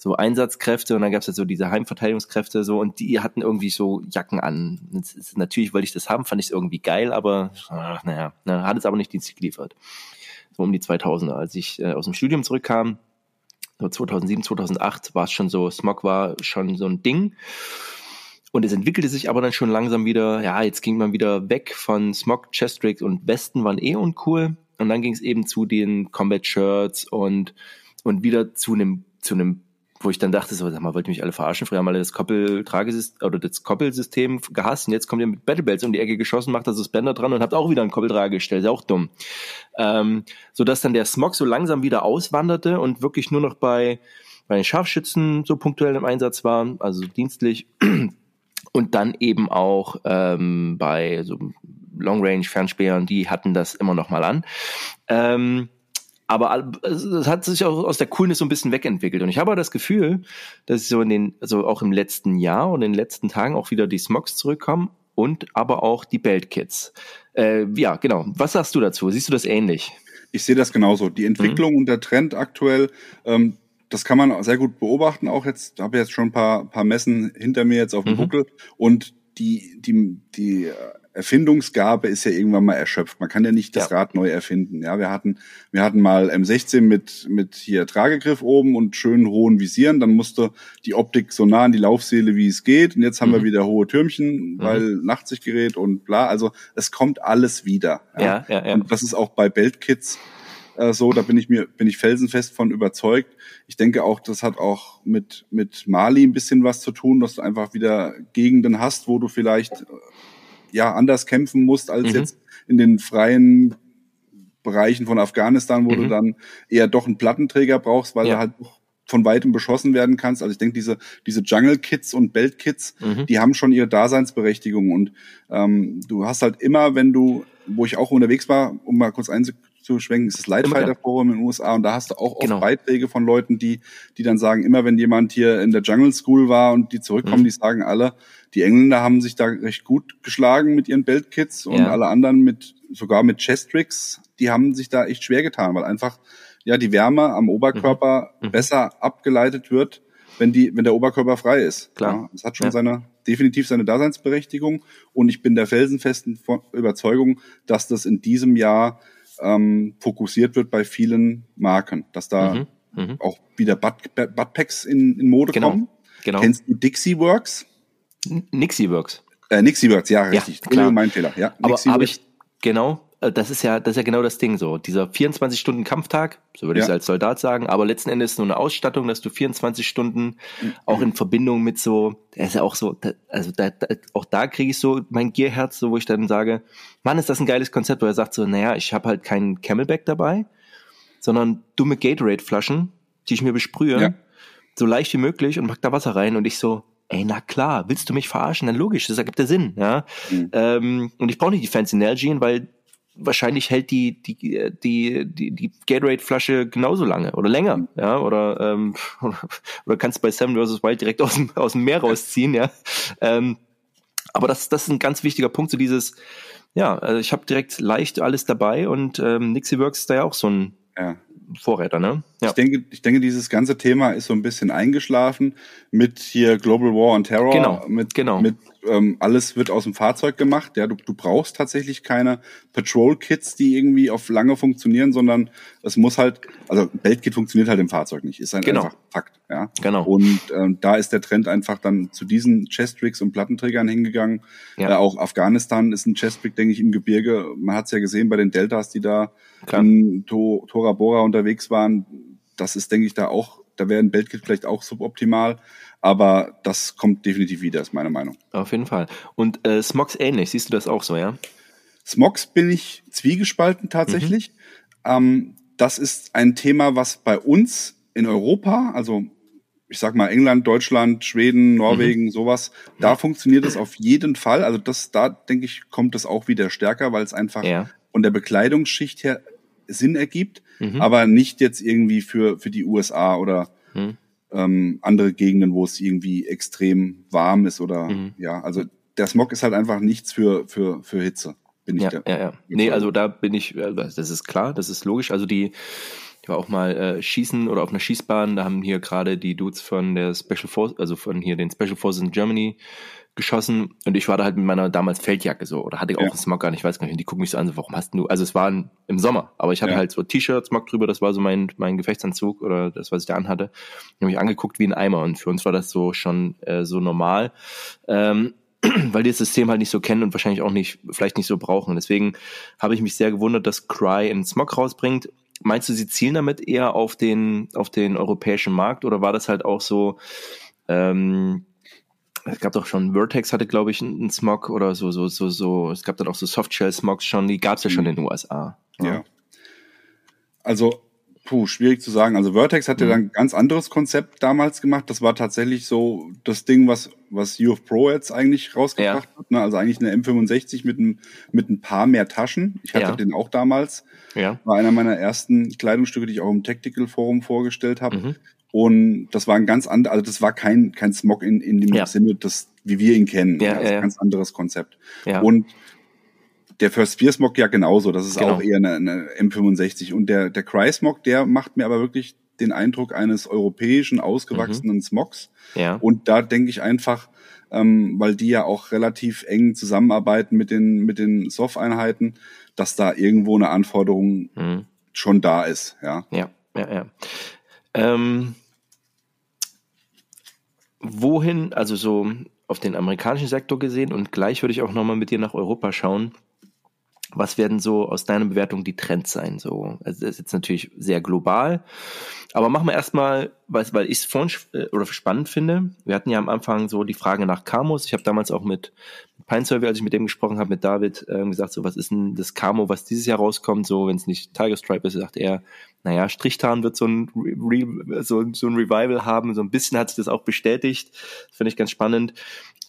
so Einsatzkräfte und dann gab es ja so diese Heimverteidigungskräfte so und die hatten irgendwie so Jacken an. Ist, natürlich wollte ich das haben, fand ich es irgendwie geil, aber ach, naja, na, hat es aber nicht Dienst geliefert. So um die 2000er, als ich äh, aus dem Studium zurückkam, so 2007, 2008 war es schon so, Smog war schon so ein Ding. Und es entwickelte sich aber dann schon langsam wieder, ja, jetzt ging man wieder weg von Smog, Chestrix und Westen waren eh uncool. Und dann ging es eben zu den Combat Shirts und, und wieder zu einem, zu einem wo ich dann dachte, so, sag mal, wollt ihr mich alle verarschen? Früher haben alle das Koppeltragesystem oder das Koppelsystem gehasst und jetzt kommt ihr mit Battlebells um die Ecke geschossen, macht da Suspender dran und habt auch wieder ein Koppeltrage gestellt. Ist auch dumm. Ähm, so dass dann der Smog so langsam wieder auswanderte und wirklich nur noch bei, bei den Scharfschützen so punktuell im Einsatz war, also dienstlich. Und dann eben auch ähm, bei so Long Range Fernspähern, die hatten das immer noch mal an. Ähm, aber es hat sich auch aus der Coolness so ein bisschen wegentwickelt. Und ich habe das Gefühl, dass so in den, also auch im letzten Jahr und in den letzten Tagen auch wieder die Smogs zurückkommen und aber auch die Belt Kids. Äh, ja, genau. Was sagst du dazu? Siehst du das ähnlich? Ich sehe das genauso. Die Entwicklung mhm. und der Trend aktuell, ähm, das kann man sehr gut beobachten. Auch jetzt habe jetzt schon ein paar, paar Messen hinter mir jetzt auf dem mhm. Buckel und die, die, die Erfindungsgabe ist ja irgendwann mal erschöpft. Man kann ja nicht das ja. Rad neu erfinden. Ja, wir hatten, wir hatten mal M16 mit, mit hier Tragegriff oben und schönen hohen Visieren. Dann musste die Optik so nah an die Laufseele, wie es geht. Und jetzt haben mhm. wir wieder hohe Türmchen, mhm. weil mhm. Nachtsichtgerät und bla. Also es kommt alles wieder. Ja, ja, ja. ja. Und das ist auch bei Beltkits äh, so. Da bin ich mir, bin ich felsenfest von überzeugt. Ich denke auch, das hat auch mit, mit Mali ein bisschen was zu tun, dass du einfach wieder Gegenden hast, wo du vielleicht ja anders kämpfen musst als mhm. jetzt in den freien Bereichen von Afghanistan, wo mhm. du dann eher doch einen Plattenträger brauchst, weil ja. du halt von weitem beschossen werden kannst. Also ich denke, diese, diese Jungle Kits und Belt Kits, mhm. die haben schon ihre Daseinsberechtigung. Und ähm, du hast halt immer, wenn du, wo ich auch unterwegs war, um mal kurz einzuschwenken, ist das Lightfighter Forum in den USA und da hast du auch oft genau. Beiträge von Leuten, die, die dann sagen, immer wenn jemand hier in der Jungle School war und die zurückkommen, mhm. die sagen alle, die Engländer haben sich da recht gut geschlagen mit ihren Beltkits und ja. alle anderen mit, sogar mit Chestricks, die haben sich da echt schwer getan, weil einfach, ja, die Wärme am Oberkörper mhm. mhm. besser abgeleitet wird, wenn die, wenn der Oberkörper frei ist. Klar. Ja, das hat schon ja. seine, definitiv seine Daseinsberechtigung und ich bin der felsenfesten Überzeugung, dass das in diesem Jahr ähm, fokussiert wird bei vielen Marken, dass da mhm. Mhm. auch wieder Butt, Buttpacks in, in Mode genau. kommen. Genau. Kennst du Dixie Works? Nixie Works. Äh, Nixie Works, ja, richtig. Ja, klar. mein Fehler. Ja, Aber habe ich, genau, das ist ja, das ist ja genau das Ding so. Dieser 24 Stunden Kampftag, so würde ja. ich es als Soldat sagen, aber letzten Endes nur eine Ausstattung, dass du 24 Stunden auch in Verbindung mit so, der ist ja auch so, also da, da, auch da kriege ich so mein Gierherz, so wo ich dann sage, Mann, ist das ein geiles Konzept, wo er sagt so, naja, ich habe halt keinen Camelback dabei, sondern dumme Gatorade-Flaschen, die ich mir besprühe, ja. so leicht wie möglich und pack da Wasser rein und ich so, ey, na klar, willst du mich verarschen? Dann logisch, das ergibt ja Sinn, ja. Mhm. Ähm, und ich brauche nicht die Fancy Nalgene, weil wahrscheinlich hält die die die die, die Gatorade-Flasche genauso lange oder länger, mhm. ja, oder ähm, oder, kannst bei Seven vs. Wild direkt aus dem aus dem Meer rausziehen, ja. Ähm, aber das das ist ein ganz wichtiger Punkt, so dieses ja, also ich habe direkt leicht alles dabei und ähm, Nixie Works ist da ja auch so ein ja. Vorräter, ne? Ja. Ich denke, ich denke, dieses ganze Thema ist so ein bisschen eingeschlafen mit hier Global War on Terror. Genau. Mit, genau. mit ähm, alles wird aus dem Fahrzeug gemacht. Ja, du, du brauchst tatsächlich keine Patrol-Kits, die irgendwie auf lange funktionieren, sondern es muss halt, also Beltkit funktioniert halt im Fahrzeug nicht, ist halt genau. einfach Fakt. Ja. Genau. Und ähm, da ist der Trend einfach dann zu diesen Chestricks und Plattenträgern hingegangen. Ja. Äh, auch Afghanistan ist ein Chestrick, denke ich, im Gebirge. Man hat es ja gesehen bei den Deltas, die da Klar. in to Tora Bora unterwegs waren. Das ist, denke ich, da auch, da wäre ein Beltkit vielleicht auch suboptimal. Aber das kommt definitiv wieder, ist meine Meinung. Auf jeden Fall. Und äh, Smogs ähnlich, siehst du das auch so, ja? Smogs bin ich zwiegespalten tatsächlich. Mhm. Ähm, das ist ein Thema, was bei uns in Europa, also ich sag mal England, Deutschland, Schweden, Norwegen, mhm. sowas, da funktioniert es auf jeden Fall. Also das, da denke ich, kommt es auch wieder stärker, weil es einfach ja. von der Bekleidungsschicht her Sinn ergibt, mhm. aber nicht jetzt irgendwie für, für die USA oder mhm. Ähm, andere Gegenden, wo es irgendwie extrem warm ist oder mhm. ja, also der Smog ist halt einfach nichts für, für, für Hitze. Bin ich ja, der, ja, ja. Nee, also da bin ich, äh, das ist klar, das ist logisch. Also die, ich war auch mal äh, schießen oder auf einer Schießbahn, da haben hier gerade die Dudes von der Special Force, also von hier den Special Forces in Germany geschossen und ich war da halt mit meiner damals Feldjacke so oder hatte auch ja. einen Smog an, ich weiß gar nicht, und die gucken mich so an, so, warum hast du, also es war im Sommer, aber ich hatte ja. halt so T-Shirt, Smog drüber, das war so mein, mein Gefechtsanzug oder das, was ich da anhatte. Ich habe mich angeguckt wie ein Eimer und für uns war das so schon äh, so normal. Ähm, weil die das System halt nicht so kennen und wahrscheinlich auch nicht, vielleicht nicht so brauchen. Deswegen habe ich mich sehr gewundert, dass Cry einen Smog rausbringt. Meinst du, sie zielen damit eher auf den, auf den europäischen Markt oder war das halt auch so, ähm, es gab doch schon, Vertex hatte, glaube ich, einen Smog oder so, so, so, so, es gab dann auch so Softshell-Smogs schon, die gab es ja schon in den USA. Ja. ja. Also Puh, schwierig zu sagen. Also Vertex hat ja mhm. dann ein ganz anderes Konzept damals gemacht. Das war tatsächlich so das Ding, was, was UF Pro jetzt eigentlich rausgebracht ja. hat. Ne? Also eigentlich eine M65 mit ein, mit ein paar mehr Taschen. Ich hatte ja. den auch damals. Ja. War einer meiner ersten Kleidungsstücke, die ich auch im Tactical Forum vorgestellt habe. Mhm. Und das war ein ganz anderes, also das war kein, kein Smog in, in dem ja. Sinne, das, wie wir ihn kennen. Ja, also ja, ein ganz anderes Konzept. Ja. Und der First Spear Smog ja genauso. Das ist genau. auch eher eine, eine M65. Und der, der Cry Smog, der macht mir aber wirklich den Eindruck eines europäischen, ausgewachsenen mhm. Smogs. Ja. Und da denke ich einfach, ähm, weil die ja auch relativ eng zusammenarbeiten mit den, mit den SOF-Einheiten, dass da irgendwo eine Anforderung mhm. schon da ist. Ja, ja, ja. ja. Ähm, wohin, also so auf den amerikanischen Sektor gesehen und gleich würde ich auch nochmal mit dir nach Europa schauen was werden so aus deiner Bewertung die Trends sein? So, also das ist jetzt natürlich sehr global, aber machen wir erstmal, weil, weil ich es vorhin äh, spannend finde. Wir hatten ja am Anfang so die Frage nach Camos. Ich habe damals auch mit Pine als ich mit dem gesprochen habe, mit David, äh, gesagt, so was ist denn das Camo, was dieses Jahr rauskommt? So, wenn es nicht Tiger Stripe ist, sagt er, naja, Strichtarn wird so ein, Re so, so ein Revival haben. So ein bisschen hat sich das auch bestätigt. Das finde ich ganz spannend.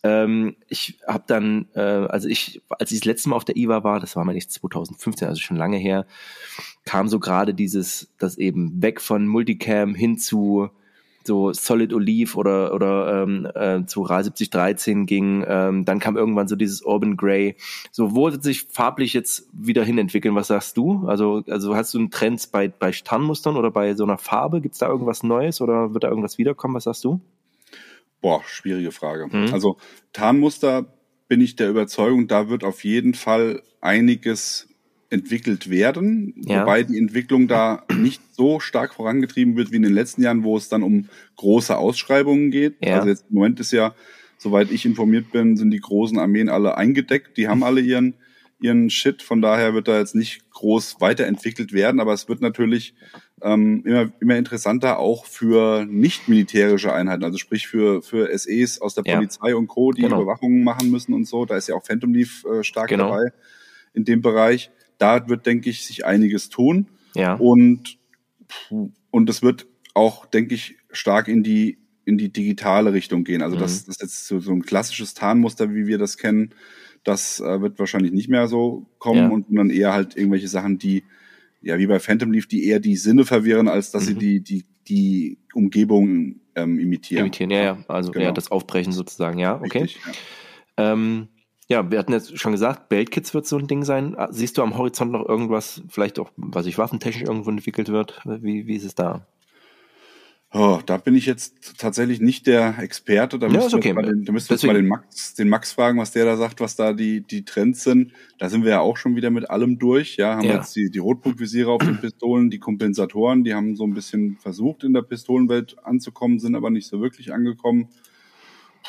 Ähm, ich habe dann, äh, also ich, als ich das letzte Mal auf der IWA war, das war mal nicht 2015, also schon lange her, kam so gerade dieses, das eben weg von Multicam hin zu so Solid Olive oder oder ähm, äh, zu RA 7013 ging, ähm, dann kam irgendwann so dieses Urban Grey. So wo wird sich farblich jetzt wieder hin entwickeln? Was sagst du? Also also hast du einen Trend bei bei Tarnmustern oder bei so einer Farbe? Gibt's da irgendwas Neues oder wird da irgendwas wiederkommen? Was sagst du? Boah, schwierige Frage. Mhm. Also Tarnmuster bin ich der Überzeugung, da wird auf jeden Fall einiges entwickelt werden, ja. wobei die Entwicklung da nicht so stark vorangetrieben wird wie in den letzten Jahren, wo es dann um große Ausschreibungen geht. Ja. Also jetzt im Moment ist ja, soweit ich informiert bin, sind die großen Armeen alle eingedeckt, die haben alle ihren ihren Shit, von daher wird da jetzt nicht groß weiterentwickelt werden, aber es wird natürlich ähm, immer, immer interessanter auch für nicht-militärische Einheiten, also sprich für, für SEs aus der ja. Polizei und Co., die genau. Überwachungen machen müssen und so. Da ist ja auch Phantom Leaf äh, stark genau. dabei in dem Bereich. Da wird, denke ich, sich einiges tun. Ja. Und, und es wird auch, denke ich, stark in die, in die digitale Richtung gehen. Also mhm. das, das ist jetzt so, so ein klassisches Tarnmuster, wie wir das kennen. Das äh, wird wahrscheinlich nicht mehr so kommen ja. und dann eher halt irgendwelche Sachen, die ja, wie bei Phantom Leaf, die eher die Sinne verwirren, als dass mhm. sie die, die, die Umgebung ähm, imitieren. Imitieren, ja, ja. Also genau. ja, das Aufbrechen sozusagen, ja, okay. Richtig, ja. Ähm, ja, wir hatten jetzt schon gesagt, Beltkits wird so ein Ding sein. Ah, siehst du am Horizont noch irgendwas, vielleicht auch, was ich waffentechnisch irgendwo entwickelt wird? Wie, wie ist es da? Oh, da bin ich jetzt tatsächlich nicht der Experte. Da müsst ja, okay. mal den, da müsst ihr mal den Max, den Max fragen, was der da sagt, was da die, die Trends sind. Da sind wir ja auch schon wieder mit allem durch. Ja, haben ja. jetzt die, die Rotpunktvisiere auf den Pistolen, die Kompensatoren, die haben so ein bisschen versucht, in der Pistolenwelt anzukommen, sind aber nicht so wirklich angekommen.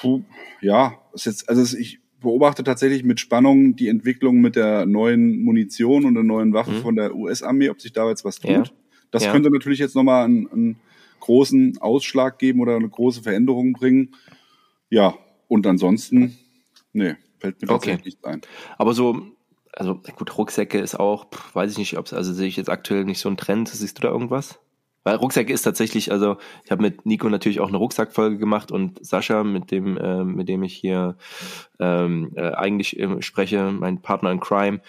Puh, ja, ist jetzt, also ich beobachte tatsächlich mit Spannung die Entwicklung mit der neuen Munition und der neuen Waffe mhm. von der US-Armee, ob sich da jetzt was tut. Ja. Das ja. könnte natürlich jetzt nochmal ein, ein großen Ausschlag geben oder eine große Veränderung bringen. Ja, und ansonsten, nee, fällt mir tatsächlich okay. nichts ein. Aber so, also gut, Rucksäcke ist auch, weiß ich nicht, ob es, also sehe ich jetzt aktuell nicht so einen Trend. Siehst du da irgendwas? Weil Rucksäcke ist tatsächlich, also ich habe mit Nico natürlich auch eine Rucksackfolge gemacht und Sascha, mit dem, äh, mit dem ich hier ähm, äh, eigentlich äh, spreche, mein Partner in Crime,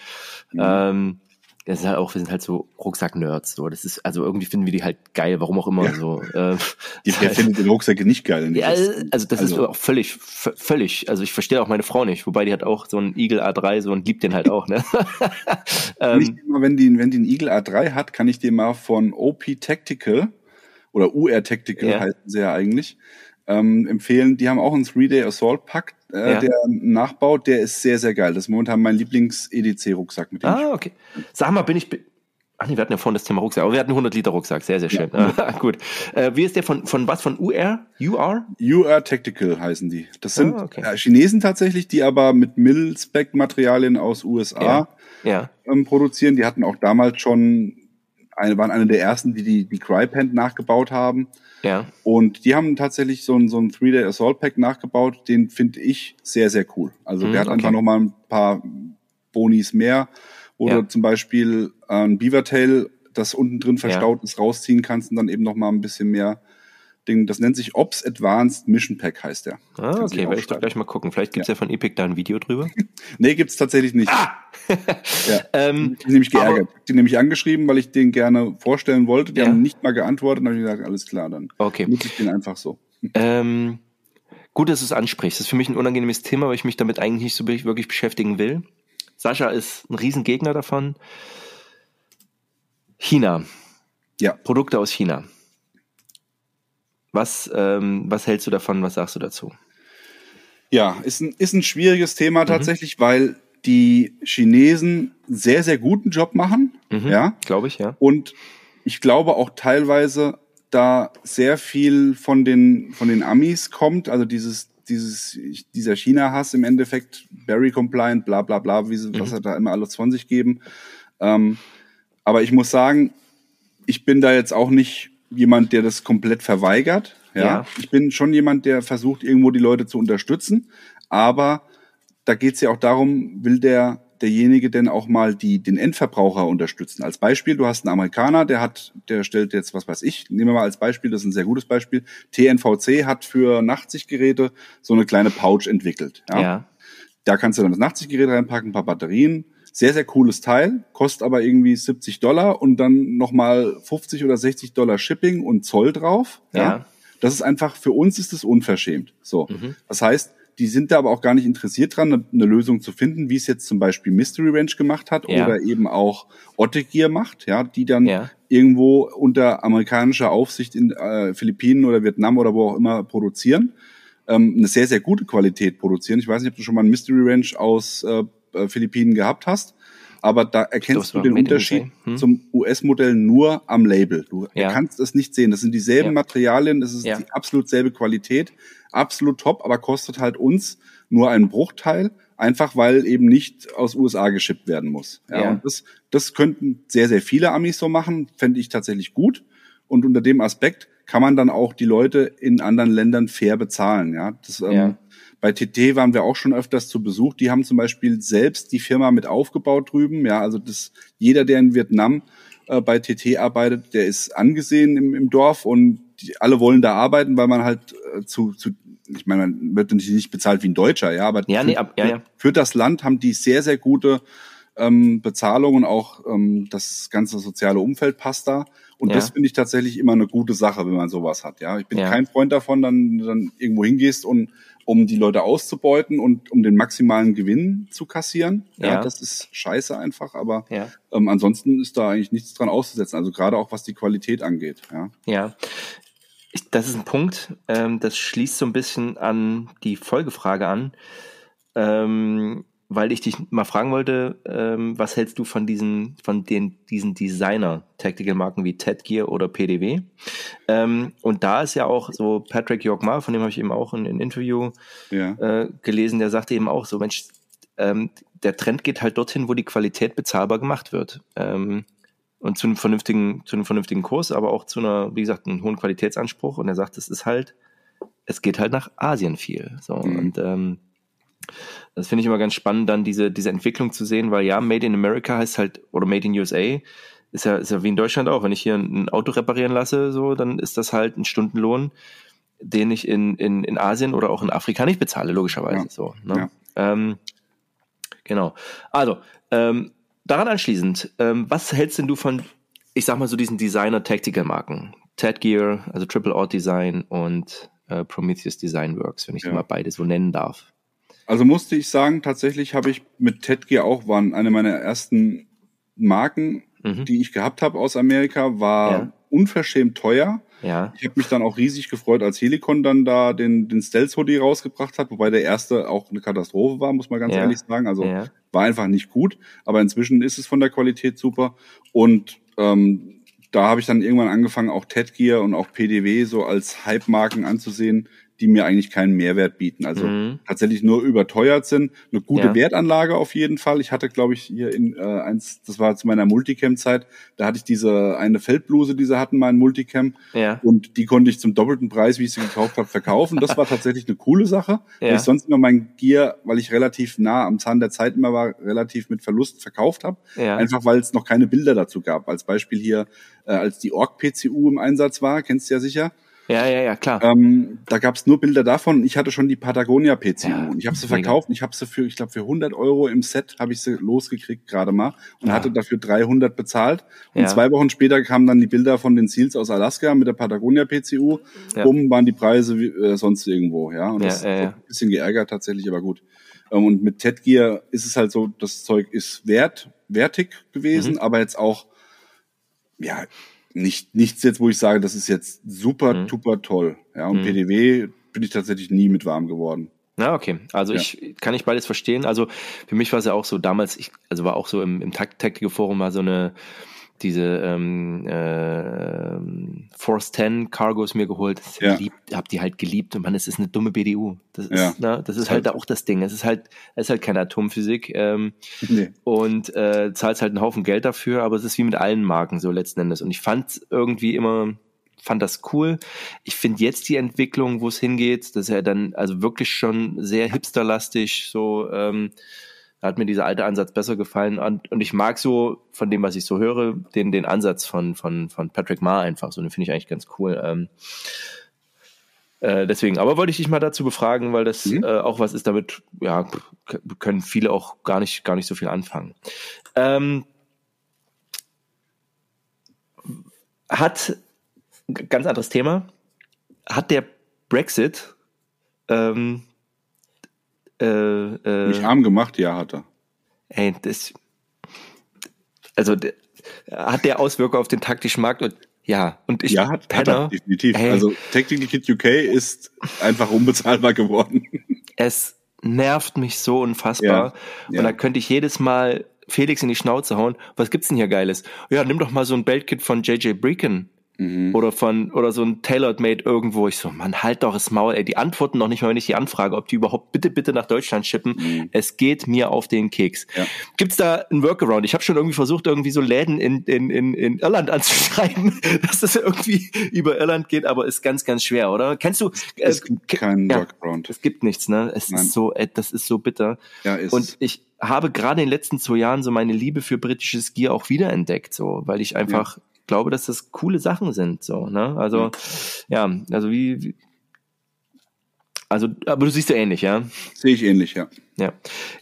mhm. ähm, das ist halt auch, wir sind halt so Rucksack-Nerds. So. Das ist, also irgendwie finden wir die halt geil, warum auch immer. Ja. So. Äh, die halt, findet den Rucksäcke nicht geil. Ja, also das also. ist auch völlig, völlig, also ich verstehe auch meine Frau nicht, wobei die hat auch so einen Eagle A3 so und liebt den halt auch, ne? ähm, mal, wenn die, wenn die einen Eagle A3 hat, kann ich dir mal von OP Tactical oder UR Tactical ja. heißen sie ja eigentlich, ähm, empfehlen. Die haben auch einen Three-Day Assault Pack, äh, ja. der nachbaut. Der ist sehr, sehr geil. Das ist momentan mein Lieblings-EDC-Rucksack mit dem. Ah, okay. Sag mal, bin ich. Ach nee, wir hatten ja vorhin das Thema Rucksack, aber wir hatten 100 Liter Rucksack, sehr, sehr schön. Ja. Gut. Äh, wie ist der von, von was? Von UR? UR? UR Tactical heißen die. Das sind ah, okay. äh, Chinesen tatsächlich, die aber mit Mil-Spec-Materialien aus USA ja. Ja. Ähm, produzieren. Die hatten auch damals schon, eine, waren eine der ersten, die die, die Crypant nachgebaut haben. Ja. Und die haben tatsächlich so ein, so ein Three-Day Assault Pack nachgebaut, den finde ich sehr, sehr cool. Also mhm, der hat okay. einfach nochmal ein paar Bonis mehr, wo ja. du zum Beispiel ein Beavertail, das unten drin verstaut ja. ist, rausziehen kannst und dann eben nochmal ein bisschen mehr Ding, das nennt sich Ops Advanced Mission Pack, heißt der. Ah, okay, werde ich doch gleich mal gucken. Vielleicht gibt's ja. ja von Epic da ein Video drüber. nee, gibt's tatsächlich nicht. Ah! ja. ähm, ich nämlich geärgert. Aber, die nämlich angeschrieben, weil ich den gerne vorstellen wollte. Die ja. haben nicht mal geantwortet. Dann habe ich gesagt, alles klar, dann okay. nutze ich den einfach so. Ähm, gut, dass du es ansprichst. Das ist für mich ein unangenehmes Thema, weil ich mich damit eigentlich nicht so wirklich beschäftigen will. Sascha ist ein Riesengegner davon. China. Ja. Produkte aus China. Was, ähm, was hältst du davon? Was sagst du dazu? Ja, ist ein, ist ein schwieriges Thema mhm. tatsächlich, weil die Chinesen sehr, sehr guten Job machen. Mhm, ja. Glaube ich, ja. Und ich glaube auch teilweise, da sehr viel von den, von den Amis kommt, also dieses, dieses, dieser China-Hass im Endeffekt, Berry Compliant, bla, bla, bla, wie sie, mhm. was er da immer alles von sich geben. Ähm, aber ich muss sagen, ich bin da jetzt auch nicht jemand, der das komplett verweigert. Ja? ja. Ich bin schon jemand, der versucht, irgendwo die Leute zu unterstützen. Aber da geht es ja auch darum, will der derjenige denn auch mal die, den Endverbraucher unterstützen. Als Beispiel, du hast einen Amerikaner, der hat, der stellt jetzt, was weiß ich, nehmen wir mal als Beispiel, das ist ein sehr gutes Beispiel. TNVC hat für Nachtsichtgeräte so eine kleine Pouch entwickelt. Ja. ja. Da kannst du dann das Nachtsichtgerät reinpacken, ein paar Batterien, sehr, sehr cooles Teil, kostet aber irgendwie 70 Dollar und dann nochmal 50 oder 60 Dollar Shipping und Zoll drauf. Ja. ja. Das ist einfach, für uns ist es unverschämt. So. Mhm. Das heißt, die sind da aber auch gar nicht interessiert dran, eine, eine, Lösung zu finden, wie es jetzt zum Beispiel Mystery Ranch gemacht hat ja. oder eben auch Ottegear macht, ja, die dann ja. irgendwo unter amerikanischer Aufsicht in äh, Philippinen oder Vietnam oder wo auch immer produzieren. Ähm, eine sehr, sehr gute Qualität produzieren. Ich weiß nicht, ob du schon mal ein Mystery Ranch aus äh, äh, Philippinen gehabt hast. Aber da erkennst du den Unterschied hm? zum US-Modell nur am Label. Du ja. kannst es nicht sehen. Das sind dieselben ja. Materialien, das ist ja. die absolut selbe Qualität, absolut top, aber kostet halt uns nur einen Bruchteil, einfach weil eben nicht aus USA geschippt werden muss. Ja, Und das, das könnten sehr, sehr viele Amis so machen, fände ich tatsächlich gut. Und unter dem Aspekt kann man dann auch die Leute in anderen Ländern fair bezahlen. Ja, das, ähm, bei TT waren wir auch schon öfters zu Besuch. Die haben zum Beispiel selbst die Firma mit aufgebaut drüben. Ja, also das, jeder, der in Vietnam äh, bei TT arbeitet, der ist angesehen im, im Dorf und die, alle wollen da arbeiten, weil man halt äh, zu, zu, ich meine, man wird natürlich nicht bezahlt wie ein Deutscher, ja, aber ja, nee, ab, ja, ja. für das Land haben die sehr, sehr gute ähm, Bezahlung und auch ähm, das ganze soziale Umfeld passt da. Und ja. das finde ich tatsächlich immer eine gute Sache, wenn man sowas hat. Ja, ich bin ja. kein Freund davon, dann, dann irgendwo hingehst und um die Leute auszubeuten und um den maximalen Gewinn zu kassieren. Ja, ja das ist scheiße einfach, aber ja. ähm, ansonsten ist da eigentlich nichts dran auszusetzen. Also gerade auch was die Qualität angeht. Ja. Ja. Ich, das ist ein Punkt, ähm, das schließt so ein bisschen an die Folgefrage an. Ähm, weil ich dich mal fragen wollte, ähm, was hältst du von diesen, von den, diesen Designer-Tactical-Marken wie Ted Gear oder PDW? Ähm, und da ist ja auch so Patrick Yorkmar, von dem habe ich eben auch ein, ein Interview ja. äh, gelesen, der sagte eben auch so, Mensch, ähm, der Trend geht halt dorthin, wo die Qualität bezahlbar gemacht wird. Ähm, und zu einem vernünftigen, zu einem vernünftigen Kurs, aber auch zu einer, wie gesagt, einem hohen Qualitätsanspruch. Und er sagt, es ist halt, es geht halt nach Asien viel. So mhm. und ähm, das finde ich immer ganz spannend, dann diese, diese Entwicklung zu sehen, weil ja, Made in America heißt halt, oder Made in USA, ist ja, ist ja wie in Deutschland auch. Wenn ich hier ein Auto reparieren lasse, so, dann ist das halt ein Stundenlohn, den ich in, in, in Asien oder auch in Afrika nicht bezahle, logischerweise. Ja. So, ne? ja. ähm, genau. Also, ähm, daran anschließend, ähm, was hältst denn du von, ich sag mal so diesen Designer-Tactical-Marken? Ted Gear, also Triple Out Design und äh, Prometheus Design Works, wenn ich ja. die mal beide so nennen darf. Also musste ich sagen, tatsächlich habe ich mit Ted Gear auch, waren eine meiner ersten Marken, mhm. die ich gehabt habe aus Amerika, war ja. unverschämt teuer. Ja. Ich habe mich dann auch riesig gefreut, als Helicon dann da den, den Stealth Hoodie rausgebracht hat, wobei der erste auch eine Katastrophe war, muss man ganz ja. ehrlich sagen. Also ja. war einfach nicht gut, aber inzwischen ist es von der Qualität super. Und ähm, da habe ich dann irgendwann angefangen, auch Ted Gear und auch PDW so als Hype-Marken anzusehen, die mir eigentlich keinen Mehrwert bieten. Also mhm. tatsächlich nur überteuert sind. Eine gute ja. Wertanlage auf jeden Fall. Ich hatte, glaube ich, hier in äh, eins, das war zu meiner Multicam-Zeit, da hatte ich diese eine Feldbluse, die sie hatten, mein Multicam. Ja. Und die konnte ich zum doppelten Preis, wie ich sie gekauft habe, verkaufen. Das war tatsächlich eine coole Sache. Ja. Weil ich sonst immer mein Gear, weil ich relativ nah am Zahn der Zeit immer war, relativ mit Verlust verkauft habe. Ja. Einfach weil es noch keine Bilder dazu gab. Als Beispiel hier, äh, als die Org PCU im Einsatz war, kennst du ja sicher. Ja, ja, ja, klar. Ähm, da gab es nur Bilder davon. Ich hatte schon die Patagonia PCU. Ja, ich habe sie verkauft. Ich habe sie für, ich glaube, für 100 Euro im Set habe ich sie losgekriegt gerade mal und ja. hatte dafür 300 bezahlt. Und ja. zwei Wochen später kamen dann die Bilder von den Seals aus Alaska mit der Patagonia PCU. Ja. Bumm, waren die Preise wie, äh, sonst irgendwo. Ja, und das hat ein bisschen geärgert tatsächlich, aber gut. Ähm, und mit Ted Gear ist es halt so, das Zeug ist wert, wertig gewesen, mhm. aber jetzt auch ja, nicht, nichts jetzt, wo ich sage, das ist jetzt super, mhm. super toll. Ja, und mhm. PDW bin ich tatsächlich nie mit warm geworden. Na, okay. Also ja. ich kann ich beides verstehen. Also für mich war es ja auch so damals, ich, also war auch so im, im Tactical Forum mal so eine, diese ähm, äh, Force 10 Cargos mir geholt. Ja. Geliebt, hab die halt geliebt und man, es ist eine dumme BDU. Das ist, ja. ne, das ist halt, halt auch das Ding. Es ist halt, es ist halt keine Atomphysik ähm, nee. und äh, zahlst halt einen Haufen Geld dafür, aber es ist wie mit allen Marken so letzten Endes. Und ich fand irgendwie immer, fand das cool. Ich finde jetzt die Entwicklung, wo es hingeht, dass er dann also wirklich schon sehr hipsterlastig so ähm, da hat mir dieser alte Ansatz besser gefallen und, und ich mag so von dem, was ich so höre, den, den Ansatz von, von, von Patrick Ma einfach so, den finde ich eigentlich ganz cool. Ähm, äh, deswegen, aber wollte ich dich mal dazu befragen, weil das mhm. äh, auch was ist, damit ja können viele auch gar nicht gar nicht so viel anfangen. Ähm, hat ganz anderes Thema. Hat der Brexit ähm, äh, äh, Mich arm gemacht, ja, hat er. Ey, das. Also hat der Auswirkungen auf den taktischen Markt und ja, und ich ja, hat, Penner, hat er, definitiv. Ey, also Tactical Kit UK ist einfach unbezahlbar geworden. Es nervt mich so unfassbar. Ja, und ja. da könnte ich jedes Mal Felix in die Schnauze hauen. Was gibt's denn hier Geiles? Ja, nimm doch mal so ein Beltkit von JJ Breakin. Mhm. Oder von, oder so ein Tailored Made irgendwo. Ich so, man, halt doch das Maul, ey. Die antworten noch nicht mal, wenn ich die anfrage, ob die überhaupt bitte, bitte nach Deutschland schippen. Mhm. Es geht mir auf den Keks. Ja. Gibt's da ein Workaround? Ich habe schon irgendwie versucht, irgendwie so Läden in, in, in, in Irland anzuschreiben, dass das irgendwie über Irland geht, aber ist ganz, ganz schwer, oder? Kennst du? Äh, es gibt keinen ja, Workaround. Es gibt nichts, ne? Es Nein. ist so, äh, das ist so bitter. Ja, ist. Und ich habe gerade in den letzten zwei Jahren so meine Liebe für britisches Gear auch wiederentdeckt, so, weil ich einfach ja glaube, dass das coole Sachen sind. So, ne? Also, ja, also wie, wie also, aber du siehst ja ähnlich, ja? Sehe ich ähnlich, ja. Ja.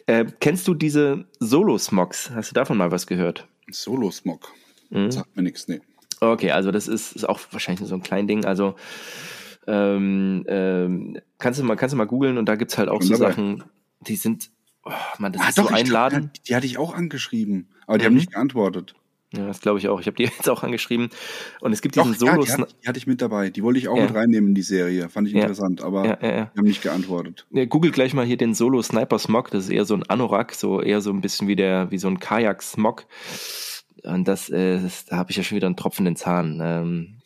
Äh, kennst du diese Solo-Smogs? Hast du davon mal was gehört? Solo-Smog? Mhm. Sagt mir nichts, nee. Okay, also das ist, ist auch wahrscheinlich so ein klein Ding. Also ähm, ähm, kannst du mal, kannst du mal googeln und da gibt's halt auch Schon so dabei. Sachen, die sind, oh, man, das ah, ist doch, so einladen. Die, die hatte ich auch angeschrieben, aber die mhm. haben nicht geantwortet. Ja, das glaube ich auch. Ich habe die jetzt auch angeschrieben. Und es gibt diesen Solo. Ja, die, hat, die, hatte ich mit dabei. Die wollte ich auch ja. mit reinnehmen in die Serie. Fand ich ja. interessant, aber ja, die haben nicht geantwortet. Ja, Google gleich mal hier den Solo Sniper Smog. Das ist eher so ein Anorak, so eher so ein bisschen wie der, wie so ein Kajak Smog. Und das, äh, das da habe ich ja schon wieder einen Tropfen in den Zahn. Ähm,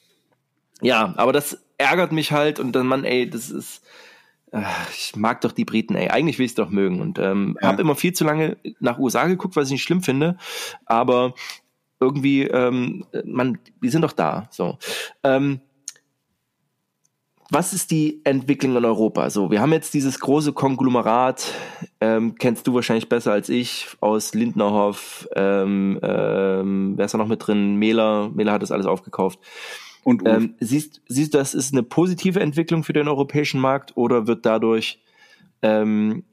ja, aber das ärgert mich halt und dann, Mann, ey, das ist. Ich mag doch die Briten, ey. Eigentlich will ich es doch mögen. Und ähm, ja. habe immer viel zu lange nach USA geguckt, was ich nicht schlimm finde. Aber irgendwie, ähm, man, die sind doch da. So. Ähm, was ist die Entwicklung in Europa? So, wir haben jetzt dieses große Konglomerat, ähm, kennst du wahrscheinlich besser als ich, aus Lindnerhoff, ähm, ähm, wer ist da noch mit drin? Mehler, Mehler hat das alles aufgekauft. Und ähm, siehst, siehst du, das ist eine positive Entwicklung für den europäischen Markt oder wird dadurch ähm,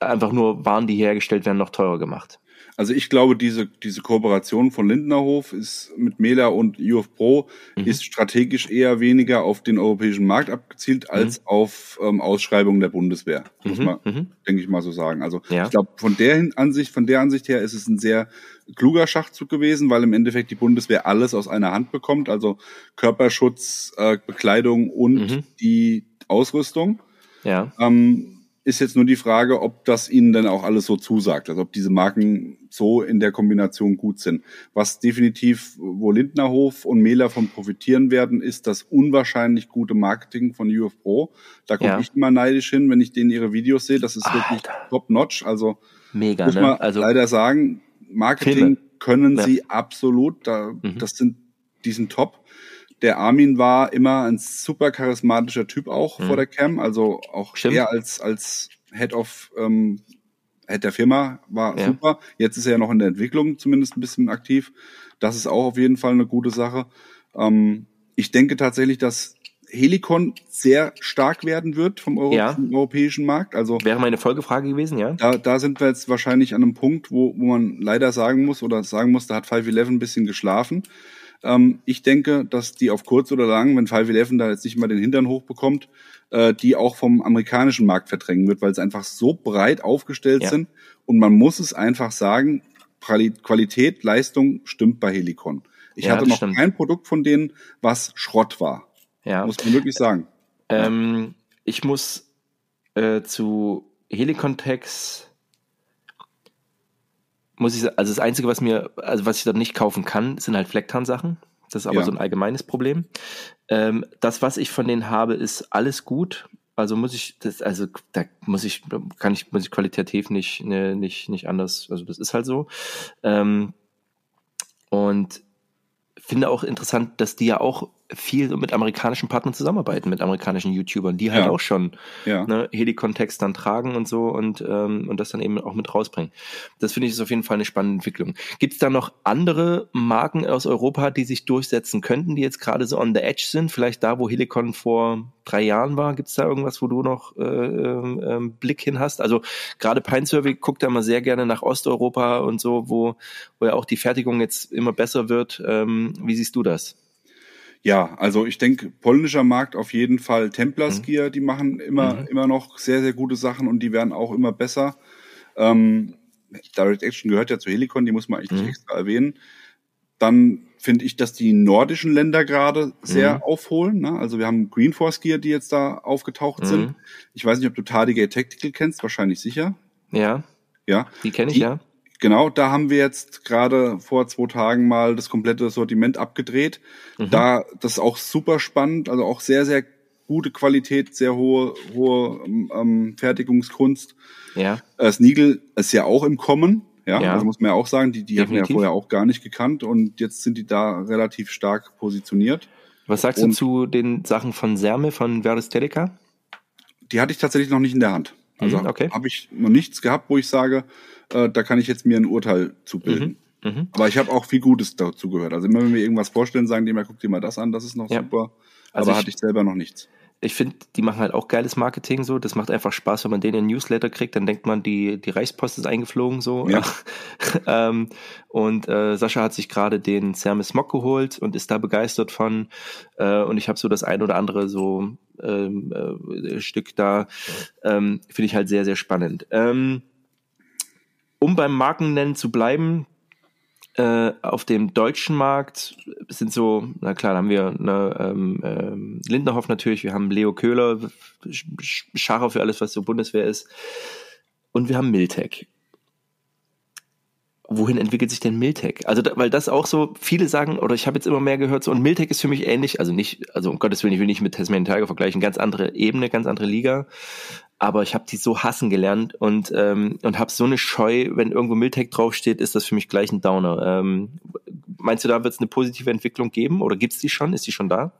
einfach nur Waren, die hergestellt werden, noch teurer gemacht? Also ich glaube, diese, diese Kooperation von Lindnerhof ist mit Mela und UF Pro mhm. ist strategisch eher weniger auf den europäischen Markt abgezielt als mhm. auf ähm, Ausschreibungen der Bundeswehr. Muss mhm. man, mhm. denke ich mal so sagen. Also ja. ich glaube, von der Ansicht, von der Ansicht her ist es ein sehr kluger Schachzug gewesen, weil im Endeffekt die Bundeswehr alles aus einer Hand bekommt, also Körperschutz, äh, Bekleidung und mhm. die Ausrüstung. Ja. Ähm, ist jetzt nur die Frage, ob das ihnen dann auch alles so zusagt, also ob diese Marken so in der Kombination gut sind. Was definitiv, wo Lindnerhof und Mehler von profitieren werden, ist das unwahrscheinlich gute Marketing von UF Pro. Da komme ja. ich immer neidisch hin, wenn ich denen ihre Videos sehe. Das ist Alter. wirklich top notch. Also Mega, muss man ne? also, leider sagen, Marketing Filme. können ja. sie absolut. Da, mhm. Das sind, die sind top. Der Armin war immer ein super charismatischer Typ auch mhm. vor der Cam, also auch Stimmt. er als, als Head of ähm, Head der Firma war ja. super. Jetzt ist er ja noch in der Entwicklung zumindest ein bisschen aktiv. Das ist auch auf jeden Fall eine gute Sache. Ähm, ich denke tatsächlich, dass Helikon sehr stark werden wird vom Euro ja. europäischen Markt. Also wäre meine Folgefrage gewesen, ja. Da, da sind wir jetzt wahrscheinlich an einem Punkt, wo, wo man leider sagen muss oder sagen muss, da hat 511 ein bisschen geschlafen. Ähm, ich denke, dass die auf kurz oder lang, wenn 511 da jetzt nicht mal den Hintern hochbekommt, äh, die auch vom amerikanischen Markt verdrängen wird, weil sie einfach so breit aufgestellt ja. sind. Und man muss es einfach sagen, Qualität, Leistung stimmt bei Helicon. Ich ja, hatte noch stimmt. kein Produkt von denen, was Schrott war. Ja. Muss man wirklich sagen. Ähm, ich muss äh, zu Helicontex muss ich sagen, also das Einzige, was mir, also was ich dort nicht kaufen kann, sind halt Flecktarn-Sachen. Das ist aber ja. so ein allgemeines Problem. Ähm, das, was ich von denen habe, ist alles gut. Also muss ich, das, also da muss ich, kann ich, muss ich qualitativ nicht, ne, nicht, nicht anders. Also das ist halt so. Ähm, und finde auch interessant, dass die ja auch viel mit amerikanischen Partnern zusammenarbeiten, mit amerikanischen YouTubern, die halt ja. auch schon ja. ne, Heli-Kontext dann tragen und so und, ähm, und das dann eben auch mit rausbringen. Das finde ich ist auf jeden Fall eine spannende Entwicklung. Gibt es da noch andere Marken aus Europa, die sich durchsetzen könnten, die jetzt gerade so on the edge sind? Vielleicht da, wo Helicon vor drei Jahren war, gibt es da irgendwas, wo du noch äh, ähm, ähm, Blick hin hast? Also gerade Pine Survey guckt da mal sehr gerne nach Osteuropa und so, wo, wo ja auch die Fertigung jetzt immer besser wird. Ähm, wie siehst du das? Ja, also ich denke, polnischer Markt auf jeden Fall. Templars mhm. die machen immer, mhm. immer noch sehr, sehr gute Sachen und die werden auch immer besser. Ähm, Direct Action gehört ja zu Helicon, die muss man eigentlich mhm. extra erwähnen. Dann finde ich, dass die nordischen Länder gerade sehr mhm. aufholen. Ne? Also wir haben Green Force Gear, die jetzt da aufgetaucht mhm. sind. Ich weiß nicht, ob du Tardigate Tactical kennst, wahrscheinlich sicher. Ja. Ja. Die kenne ich, die, ja. Genau, da haben wir jetzt gerade vor zwei Tagen mal das komplette Sortiment abgedreht. Mhm. Da, das ist auch super spannend, also auch sehr, sehr gute Qualität, sehr hohe, hohe ähm, Fertigungskunst. Ja. Äh, Sneagle ist ja auch im Kommen, ja, ja. also muss man ja auch sagen, die, die haben wir ja vorher auch gar nicht gekannt und jetzt sind die da relativ stark positioniert. Was sagst und du zu den Sachen von Serme, von Verdes Teleca? Die hatte ich tatsächlich noch nicht in der Hand. Also mhm, okay. habe ich noch nichts gehabt, wo ich sage, äh, da kann ich jetzt mir ein Urteil zu bilden. Mhm, mh. Aber ich habe auch viel Gutes dazu gehört. Also immer wenn wir irgendwas vorstellen, sagen die immer, guck dir mal das an, das ist noch ja. super. Also Aber ich, hatte ich selber noch nichts. Ich finde, die machen halt auch geiles Marketing so. Das macht einfach Spaß, wenn man den in den Newsletter kriegt, dann denkt man, die, die Reichspost ist eingeflogen so. Ja. ähm, und äh, Sascha hat sich gerade den Sermes Mock geholt und ist da begeistert von. Äh, und ich habe so das ein oder andere so ähm, äh, Stück da. Ähm, finde ich halt sehr, sehr spannend. Ähm, um beim Markennennen zu bleiben, äh, auf dem deutschen Markt sind so, na klar, da haben wir ne, ähm, ähm, Lindenhoff natürlich, wir haben Leo Köhler, Schacher für alles, was so Bundeswehr ist. Und wir haben Miltech. Wohin entwickelt sich denn Miltech? Also, da, weil das auch so, viele sagen, oder ich habe jetzt immer mehr gehört, so, und Miltech ist für mich ähnlich, also nicht, also um Gottes Willen, ich will nicht mit Tasmanian Tiger vergleichen, ganz andere Ebene, ganz andere Liga aber ich habe die so hassen gelernt und ähm, und habe so eine Scheu, wenn irgendwo Miltech draufsteht, ist das für mich gleich ein Downer. Ähm, meinst du, da wird es eine positive Entwicklung geben oder gibt es die schon? Ist die schon da?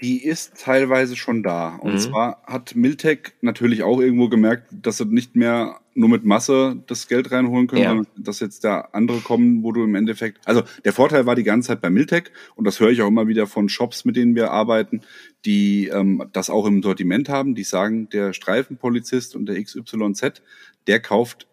Die ist teilweise schon da. Und mhm. zwar hat Miltech natürlich auch irgendwo gemerkt, dass sie nicht mehr nur mit Masse das Geld reinholen können, ja. dass jetzt da andere kommen, wo du im Endeffekt, also der Vorteil war die ganze Zeit bei Miltech und das höre ich auch immer wieder von Shops, mit denen wir arbeiten, die ähm, das auch im Sortiment haben, die sagen, der Streifenpolizist und der XYZ, der kauft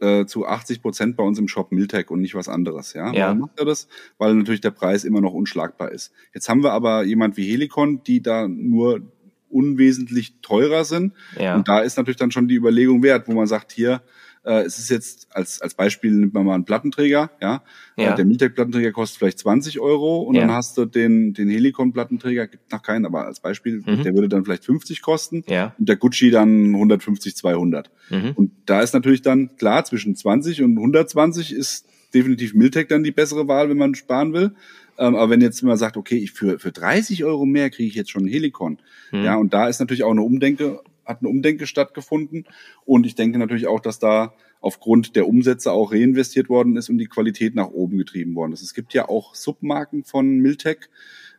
äh, zu 80 Prozent bei uns im Shop Miltech und nicht was anderes. Ja? ja. Warum macht er das? Weil natürlich der Preis immer noch unschlagbar ist. Jetzt haben wir aber jemand wie Helicon, die da nur unwesentlich teurer sind. Ja. Und da ist natürlich dann schon die Überlegung wert, wo man sagt, hier, äh, es ist jetzt als, als Beispiel nimmt man mal einen Plattenträger, ja. ja. Äh, der Miltec-Plattenträger kostet vielleicht 20 Euro und ja. dann hast du den, den Helicon-Plattenträger, gibt noch keinen, aber als Beispiel, mhm. der würde dann vielleicht 50 kosten ja. und der Gucci dann 150, 200. Mhm. Und da ist natürlich dann klar, zwischen 20 und 120 ist definitiv Miltec dann die bessere Wahl, wenn man sparen will. Ähm, aber wenn jetzt mal sagt, okay, ich für, für 30 Euro mehr kriege ich jetzt schon einen Helikon. Mhm. Ja, und da ist natürlich auch eine Umdenke, hat eine Umdenke stattgefunden. Und ich denke natürlich auch, dass da aufgrund der Umsätze auch reinvestiert worden ist und die Qualität nach oben getrieben worden ist. Es gibt ja auch Submarken von Miltec,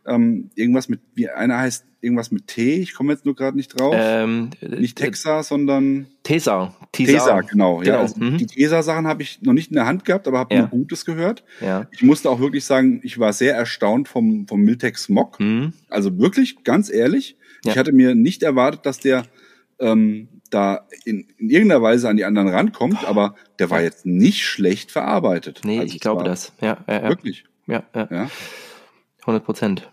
ähm, irgendwas mit, wie einer heißt irgendwas mit T, ich komme jetzt nur gerade nicht drauf. Ähm, nicht Texa, sondern Tesa. Tesa, Tesa genau. genau. Ja, also mhm. die Tesa-Sachen habe ich noch nicht in der Hand gehabt, aber habe ja. nur Gutes gehört. Ja. Ich musste auch wirklich sagen, ich war sehr erstaunt vom, vom Miltex Smog. Mhm. Also wirklich, ganz ehrlich, ja. ich hatte mir nicht erwartet, dass der ähm, da in, in irgendeiner Weise an die anderen rankommt, aber der war jetzt nicht schlecht verarbeitet. Nee, also ich glaube das. Ja, ja, ja. Wirklich. Ja, ja. ja. 100 Prozent.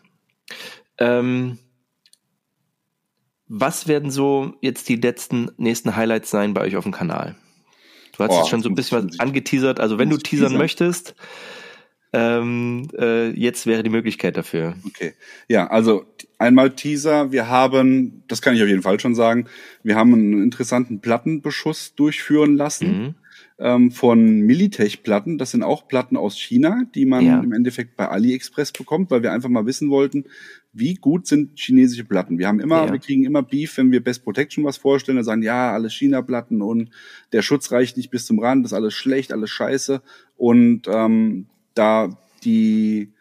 Ähm, was werden so jetzt die letzten nächsten Highlights sein bei euch auf dem Kanal? Du hast oh, jetzt schon so ein bisschen was angeteasert. Also wenn du teasern, teasern möchtest, ähm, äh, jetzt wäre die Möglichkeit dafür. Okay. Ja, also einmal Teaser. Wir haben, das kann ich auf jeden Fall schon sagen, wir haben einen interessanten Plattenbeschuss durchführen lassen. Mhm ähm, von Militech-Platten. Das sind auch Platten aus China, die man ja. im Endeffekt bei AliExpress bekommt, weil wir einfach mal wissen wollten, wie gut sind chinesische Platten. Wir haben immer, ja. wir kriegen immer Beef, wenn wir Best Protection was vorstellen, da sagen, ja, alles China-Platten und der Schutz reicht nicht bis zum Rand, das ist alles schlecht, alles scheiße. Und ähm, da die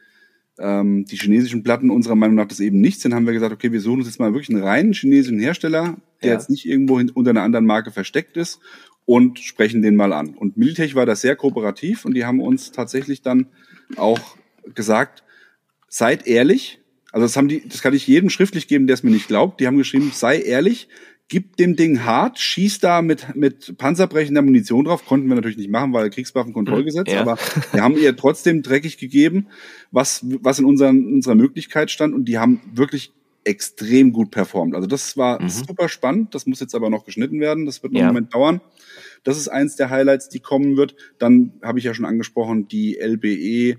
ähm, die chinesischen Platten unserer Meinung nach das eben nicht sind, haben wir gesagt, okay, wir suchen uns jetzt mal wirklich einen reinen chinesischen Hersteller, der ja. jetzt nicht irgendwo unter einer anderen Marke versteckt ist und sprechen den mal an. Und Militech war da sehr kooperativ und die haben uns tatsächlich dann auch gesagt, seid ehrlich. Also das haben die, das kann ich jedem schriftlich geben, der es mir nicht glaubt. Die haben geschrieben, sei ehrlich, gib dem Ding hart, schieß da mit, mit panzerbrechender Munition drauf. Konnten wir natürlich nicht machen, weil Kriegswaffenkontrollgesetz, ja. aber wir haben ihr trotzdem dreckig gegeben, was, was in, unseren, in unserer Möglichkeit stand. Und die haben wirklich extrem gut performt. Also das war mhm. super spannend. Das muss jetzt aber noch geschnitten werden. Das wird noch ja. einen Moment dauern. Das ist eins der Highlights, die kommen wird. Dann habe ich ja schon angesprochen, die LBE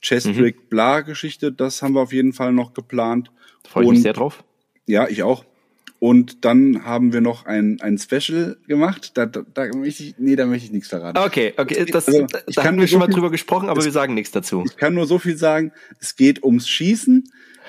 Chestrick mhm. Bla Geschichte. Das haben wir auf jeden Fall noch geplant. Freue ich mich sehr drauf. Ja, ich auch. Und dann haben wir noch ein, ein Special gemacht. Da, da, da möchte ich, nee, da möchte ich nichts verraten. Okay, okay, das, also, da haben wir schon mal drüber gesprochen, aber es, wir sagen nichts dazu. Ich kann nur so viel sagen. Es geht ums Schießen.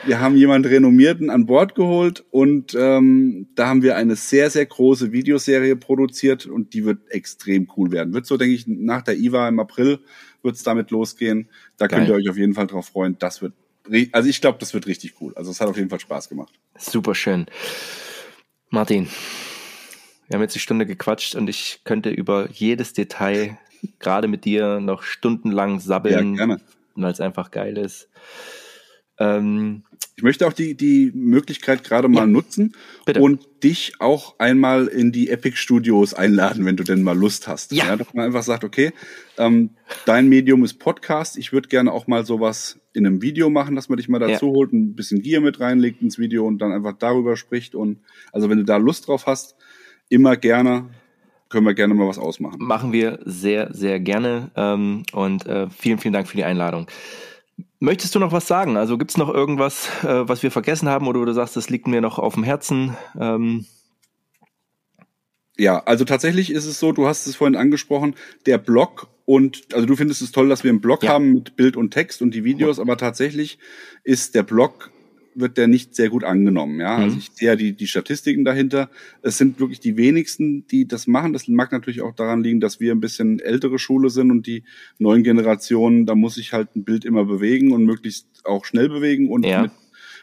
Wir haben jemand Renommierten an Bord geholt und ähm, da haben wir eine sehr, sehr große Videoserie produziert und die wird extrem cool werden. Wird so, denke ich, nach der IWA im April wird's damit losgehen. Da Geil. könnt ihr euch auf jeden Fall drauf freuen. Das wird, also ich glaube, das wird richtig cool. Also es hat auf jeden Fall Spaß gemacht. Super schön. Martin, wir haben jetzt die Stunde gequatscht und ich könnte über jedes Detail gerade mit dir noch stundenlang sabbeln, ja, weil es einfach geil ist. Ähm, ich möchte auch die, die Möglichkeit gerade mal ja, nutzen bitte. und dich auch einmal in die Epic Studios einladen, wenn du denn mal Lust hast. Ja. ja dass man einfach sagt, okay, ähm, dein Medium ist Podcast. Ich würde gerne auch mal sowas in einem Video machen, dass man dich mal dazu ja. holt, ein bisschen Gear mit reinlegt ins Video und dann einfach darüber spricht. Und also wenn du da Lust drauf hast, immer gerne können wir gerne mal was ausmachen. Machen wir sehr, sehr gerne. Ähm, und äh, vielen, vielen Dank für die Einladung. Möchtest du noch was sagen? Also gibt es noch irgendwas, äh, was wir vergessen haben oder du sagst, das liegt mir noch auf dem Herzen? Ähm ja, also tatsächlich ist es so, du hast es vorhin angesprochen, der Blog und, also du findest es toll, dass wir einen Blog ja. haben mit Bild und Text und die Videos, aber tatsächlich ist der Blog wird der nicht sehr gut angenommen. Ja, also mhm. ich sehe ja die, die Statistiken dahinter. Es sind wirklich die wenigsten, die das machen. Das mag natürlich auch daran liegen, dass wir ein bisschen ältere Schule sind und die neuen Generationen, da muss ich halt ein Bild immer bewegen und möglichst auch schnell bewegen und ja. mit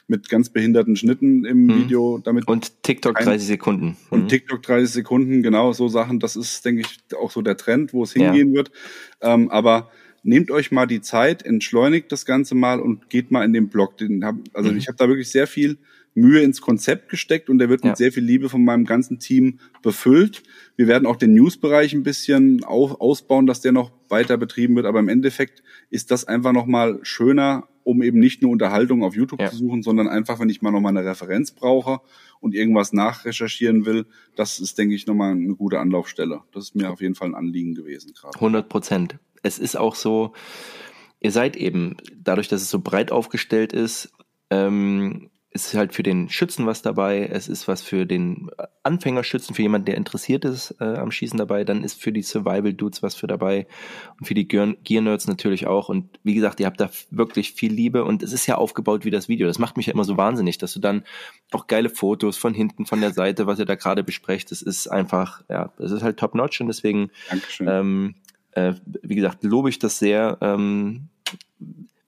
mit ganz behinderten Schnitten im mhm. Video. Damit und TikTok 30 Sekunden. Mhm. Und TikTok 30 Sekunden, genau so Sachen. Das ist, denke ich, auch so der Trend, wo es hingehen ja. wird. Ähm, aber nehmt euch mal die Zeit, entschleunigt das Ganze mal und geht mal in den Blog. Den hab, also mhm. ich habe da wirklich sehr viel Mühe ins Konzept gesteckt und der wird ja. mit sehr viel Liebe von meinem ganzen Team befüllt. Wir werden auch den News-Bereich ein bisschen auf, ausbauen, dass der noch weiter betrieben wird. Aber im Endeffekt ist das einfach nochmal schöner um eben nicht nur Unterhaltung auf YouTube ja. zu suchen, sondern einfach, wenn ich mal nochmal eine Referenz brauche und irgendwas nachrecherchieren will, das ist, denke ich, nochmal eine gute Anlaufstelle. Das ist mir auf jeden Fall ein Anliegen gewesen gerade. 100 Prozent. Es ist auch so, ihr seid eben, dadurch, dass es so breit aufgestellt ist, ähm, es ist halt für den Schützen was dabei, es ist was für den Anfängerschützen, für jemanden, der interessiert ist äh, am Schießen dabei, dann ist für die Survival-Dudes was für dabei und für die Gear-Nerds natürlich auch. Und wie gesagt, ihr habt da wirklich viel Liebe und es ist ja aufgebaut wie das Video. Das macht mich ja immer so wahnsinnig, dass du dann auch geile Fotos von hinten, von der Seite, was ihr da gerade besprecht, das ist einfach, ja, das ist halt top-notch und deswegen, ähm, äh, wie gesagt, lobe ich das sehr. Ähm,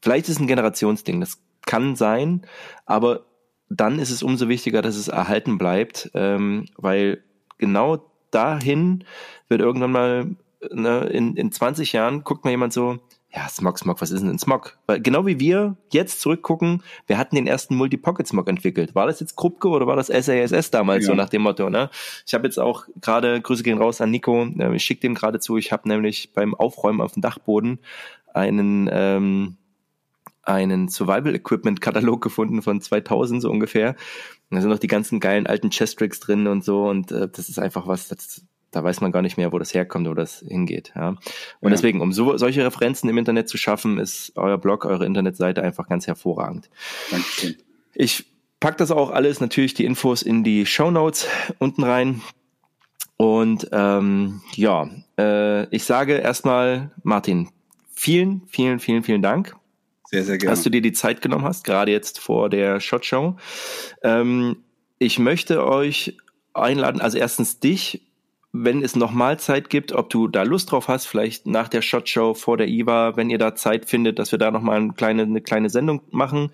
vielleicht ist es ein Generationsding, das kann sein, aber dann ist es umso wichtiger, dass es erhalten bleibt, ähm, weil genau dahin wird irgendwann mal, ne, in, in 20 Jahren guckt mal jemand so, ja, Smog, Smog, was ist denn ein Smog? Weil genau wie wir jetzt zurückgucken, wir hatten den ersten Multi-Pocket-Smog entwickelt. War das jetzt Krupke oder war das SASS damals ja. so nach dem Motto? Ne? Ich habe jetzt auch gerade, Grüße gehen raus an Nico, äh, ich schicke dem gerade zu, ich habe nämlich beim Aufräumen auf dem Dachboden einen ähm, einen Survival-Equipment-Katalog gefunden von 2000 so ungefähr. da sind noch die ganzen geilen alten Chess-Tricks drin und so und äh, das ist einfach was, das, da weiß man gar nicht mehr, wo das herkommt, wo das hingeht. Ja. Und ja. deswegen, um so, solche Referenzen im Internet zu schaffen, ist euer Blog, eure Internetseite einfach ganz hervorragend. Dankeschön. Ich pack das auch alles, natürlich die Infos in die Show Notes unten rein. Und ähm, ja, äh, ich sage erstmal, Martin, vielen, vielen, vielen, vielen Dank sehr, sehr gerne. Dass du dir die Zeit genommen hast, gerade jetzt vor der Shot Show. Ähm, ich möchte euch einladen, also erstens dich, wenn es nochmal Zeit gibt, ob du da Lust drauf hast, vielleicht nach der Shot Show vor der IWA, wenn ihr da Zeit findet, dass wir da nochmal eine kleine, eine kleine Sendung machen.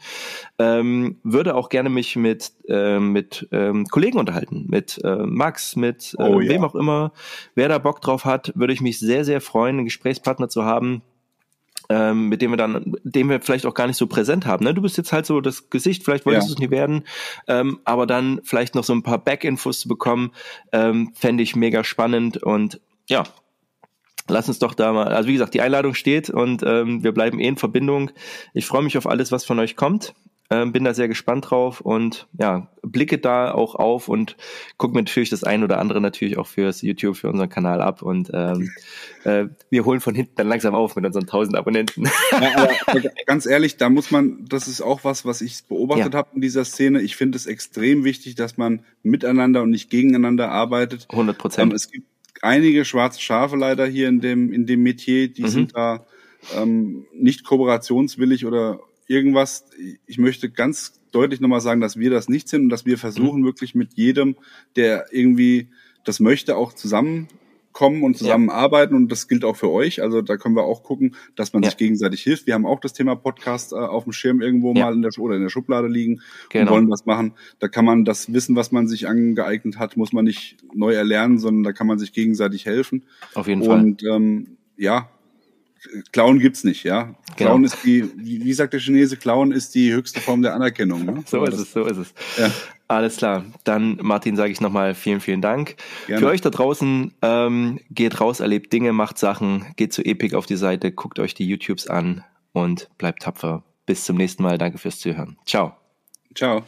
Ähm, würde auch gerne mich mit, äh, mit ähm, Kollegen unterhalten, mit äh, Max, mit äh, oh, ja. wem auch immer. Wer da Bock drauf hat, würde ich mich sehr, sehr freuen, einen Gesprächspartner zu haben ähm, mit dem wir dann, den wir vielleicht auch gar nicht so präsent haben. Ne? Du bist jetzt halt so das Gesicht, vielleicht wolltest ja. du es nie werden, ähm, aber dann vielleicht noch so ein paar Back-Infos zu bekommen, ähm, fände ich mega spannend und ja, lass uns doch da mal, also wie gesagt, die Einladung steht und ähm, wir bleiben eh in Verbindung. Ich freue mich auf alles, was von euch kommt. Ähm, bin da sehr gespannt drauf und ja, blicke da auch auf und gucke mir natürlich das ein oder andere natürlich auch fürs YouTube, für unseren Kanal ab und ähm, äh, wir holen von hinten dann langsam auf mit unseren 1000 Abonnenten. Ja, aber ganz ehrlich, da muss man, das ist auch was, was ich beobachtet ja. habe in dieser Szene. Ich finde es extrem wichtig, dass man miteinander und nicht gegeneinander arbeitet. 100 Prozent. Ähm, es gibt einige schwarze Schafe leider hier in dem in dem Metier, die mhm. sind da ähm, nicht kooperationswillig oder irgendwas, ich möchte ganz deutlich nochmal sagen, dass wir das nicht sind und dass wir versuchen mhm. wirklich mit jedem, der irgendwie das möchte, auch zusammenkommen und zusammenarbeiten ja. und das gilt auch für euch. Also da können wir auch gucken, dass man ja. sich gegenseitig hilft. Wir haben auch das Thema Podcast äh, auf dem Schirm irgendwo ja. mal in der oder in der Schublade liegen genau. und wollen was machen. Da kann man das Wissen, was man sich angeeignet hat, muss man nicht neu erlernen, sondern da kann man sich gegenseitig helfen. Auf jeden und, Fall. Und ähm, ja, Clown gibt's nicht, ja. Genau. Clown ist die, wie, wie, sagt der Chinese, Clown ist die höchste Form der Anerkennung. Ne? so ist es, so ist es. Ja. Alles klar. Dann, Martin, sage ich nochmal vielen, vielen Dank. Gerne. Für euch da draußen, ähm, geht raus, erlebt Dinge, macht Sachen, geht zu Epic auf die Seite, guckt euch die YouTubes an und bleibt tapfer. Bis zum nächsten Mal. Danke fürs Zuhören. Ciao. Ciao.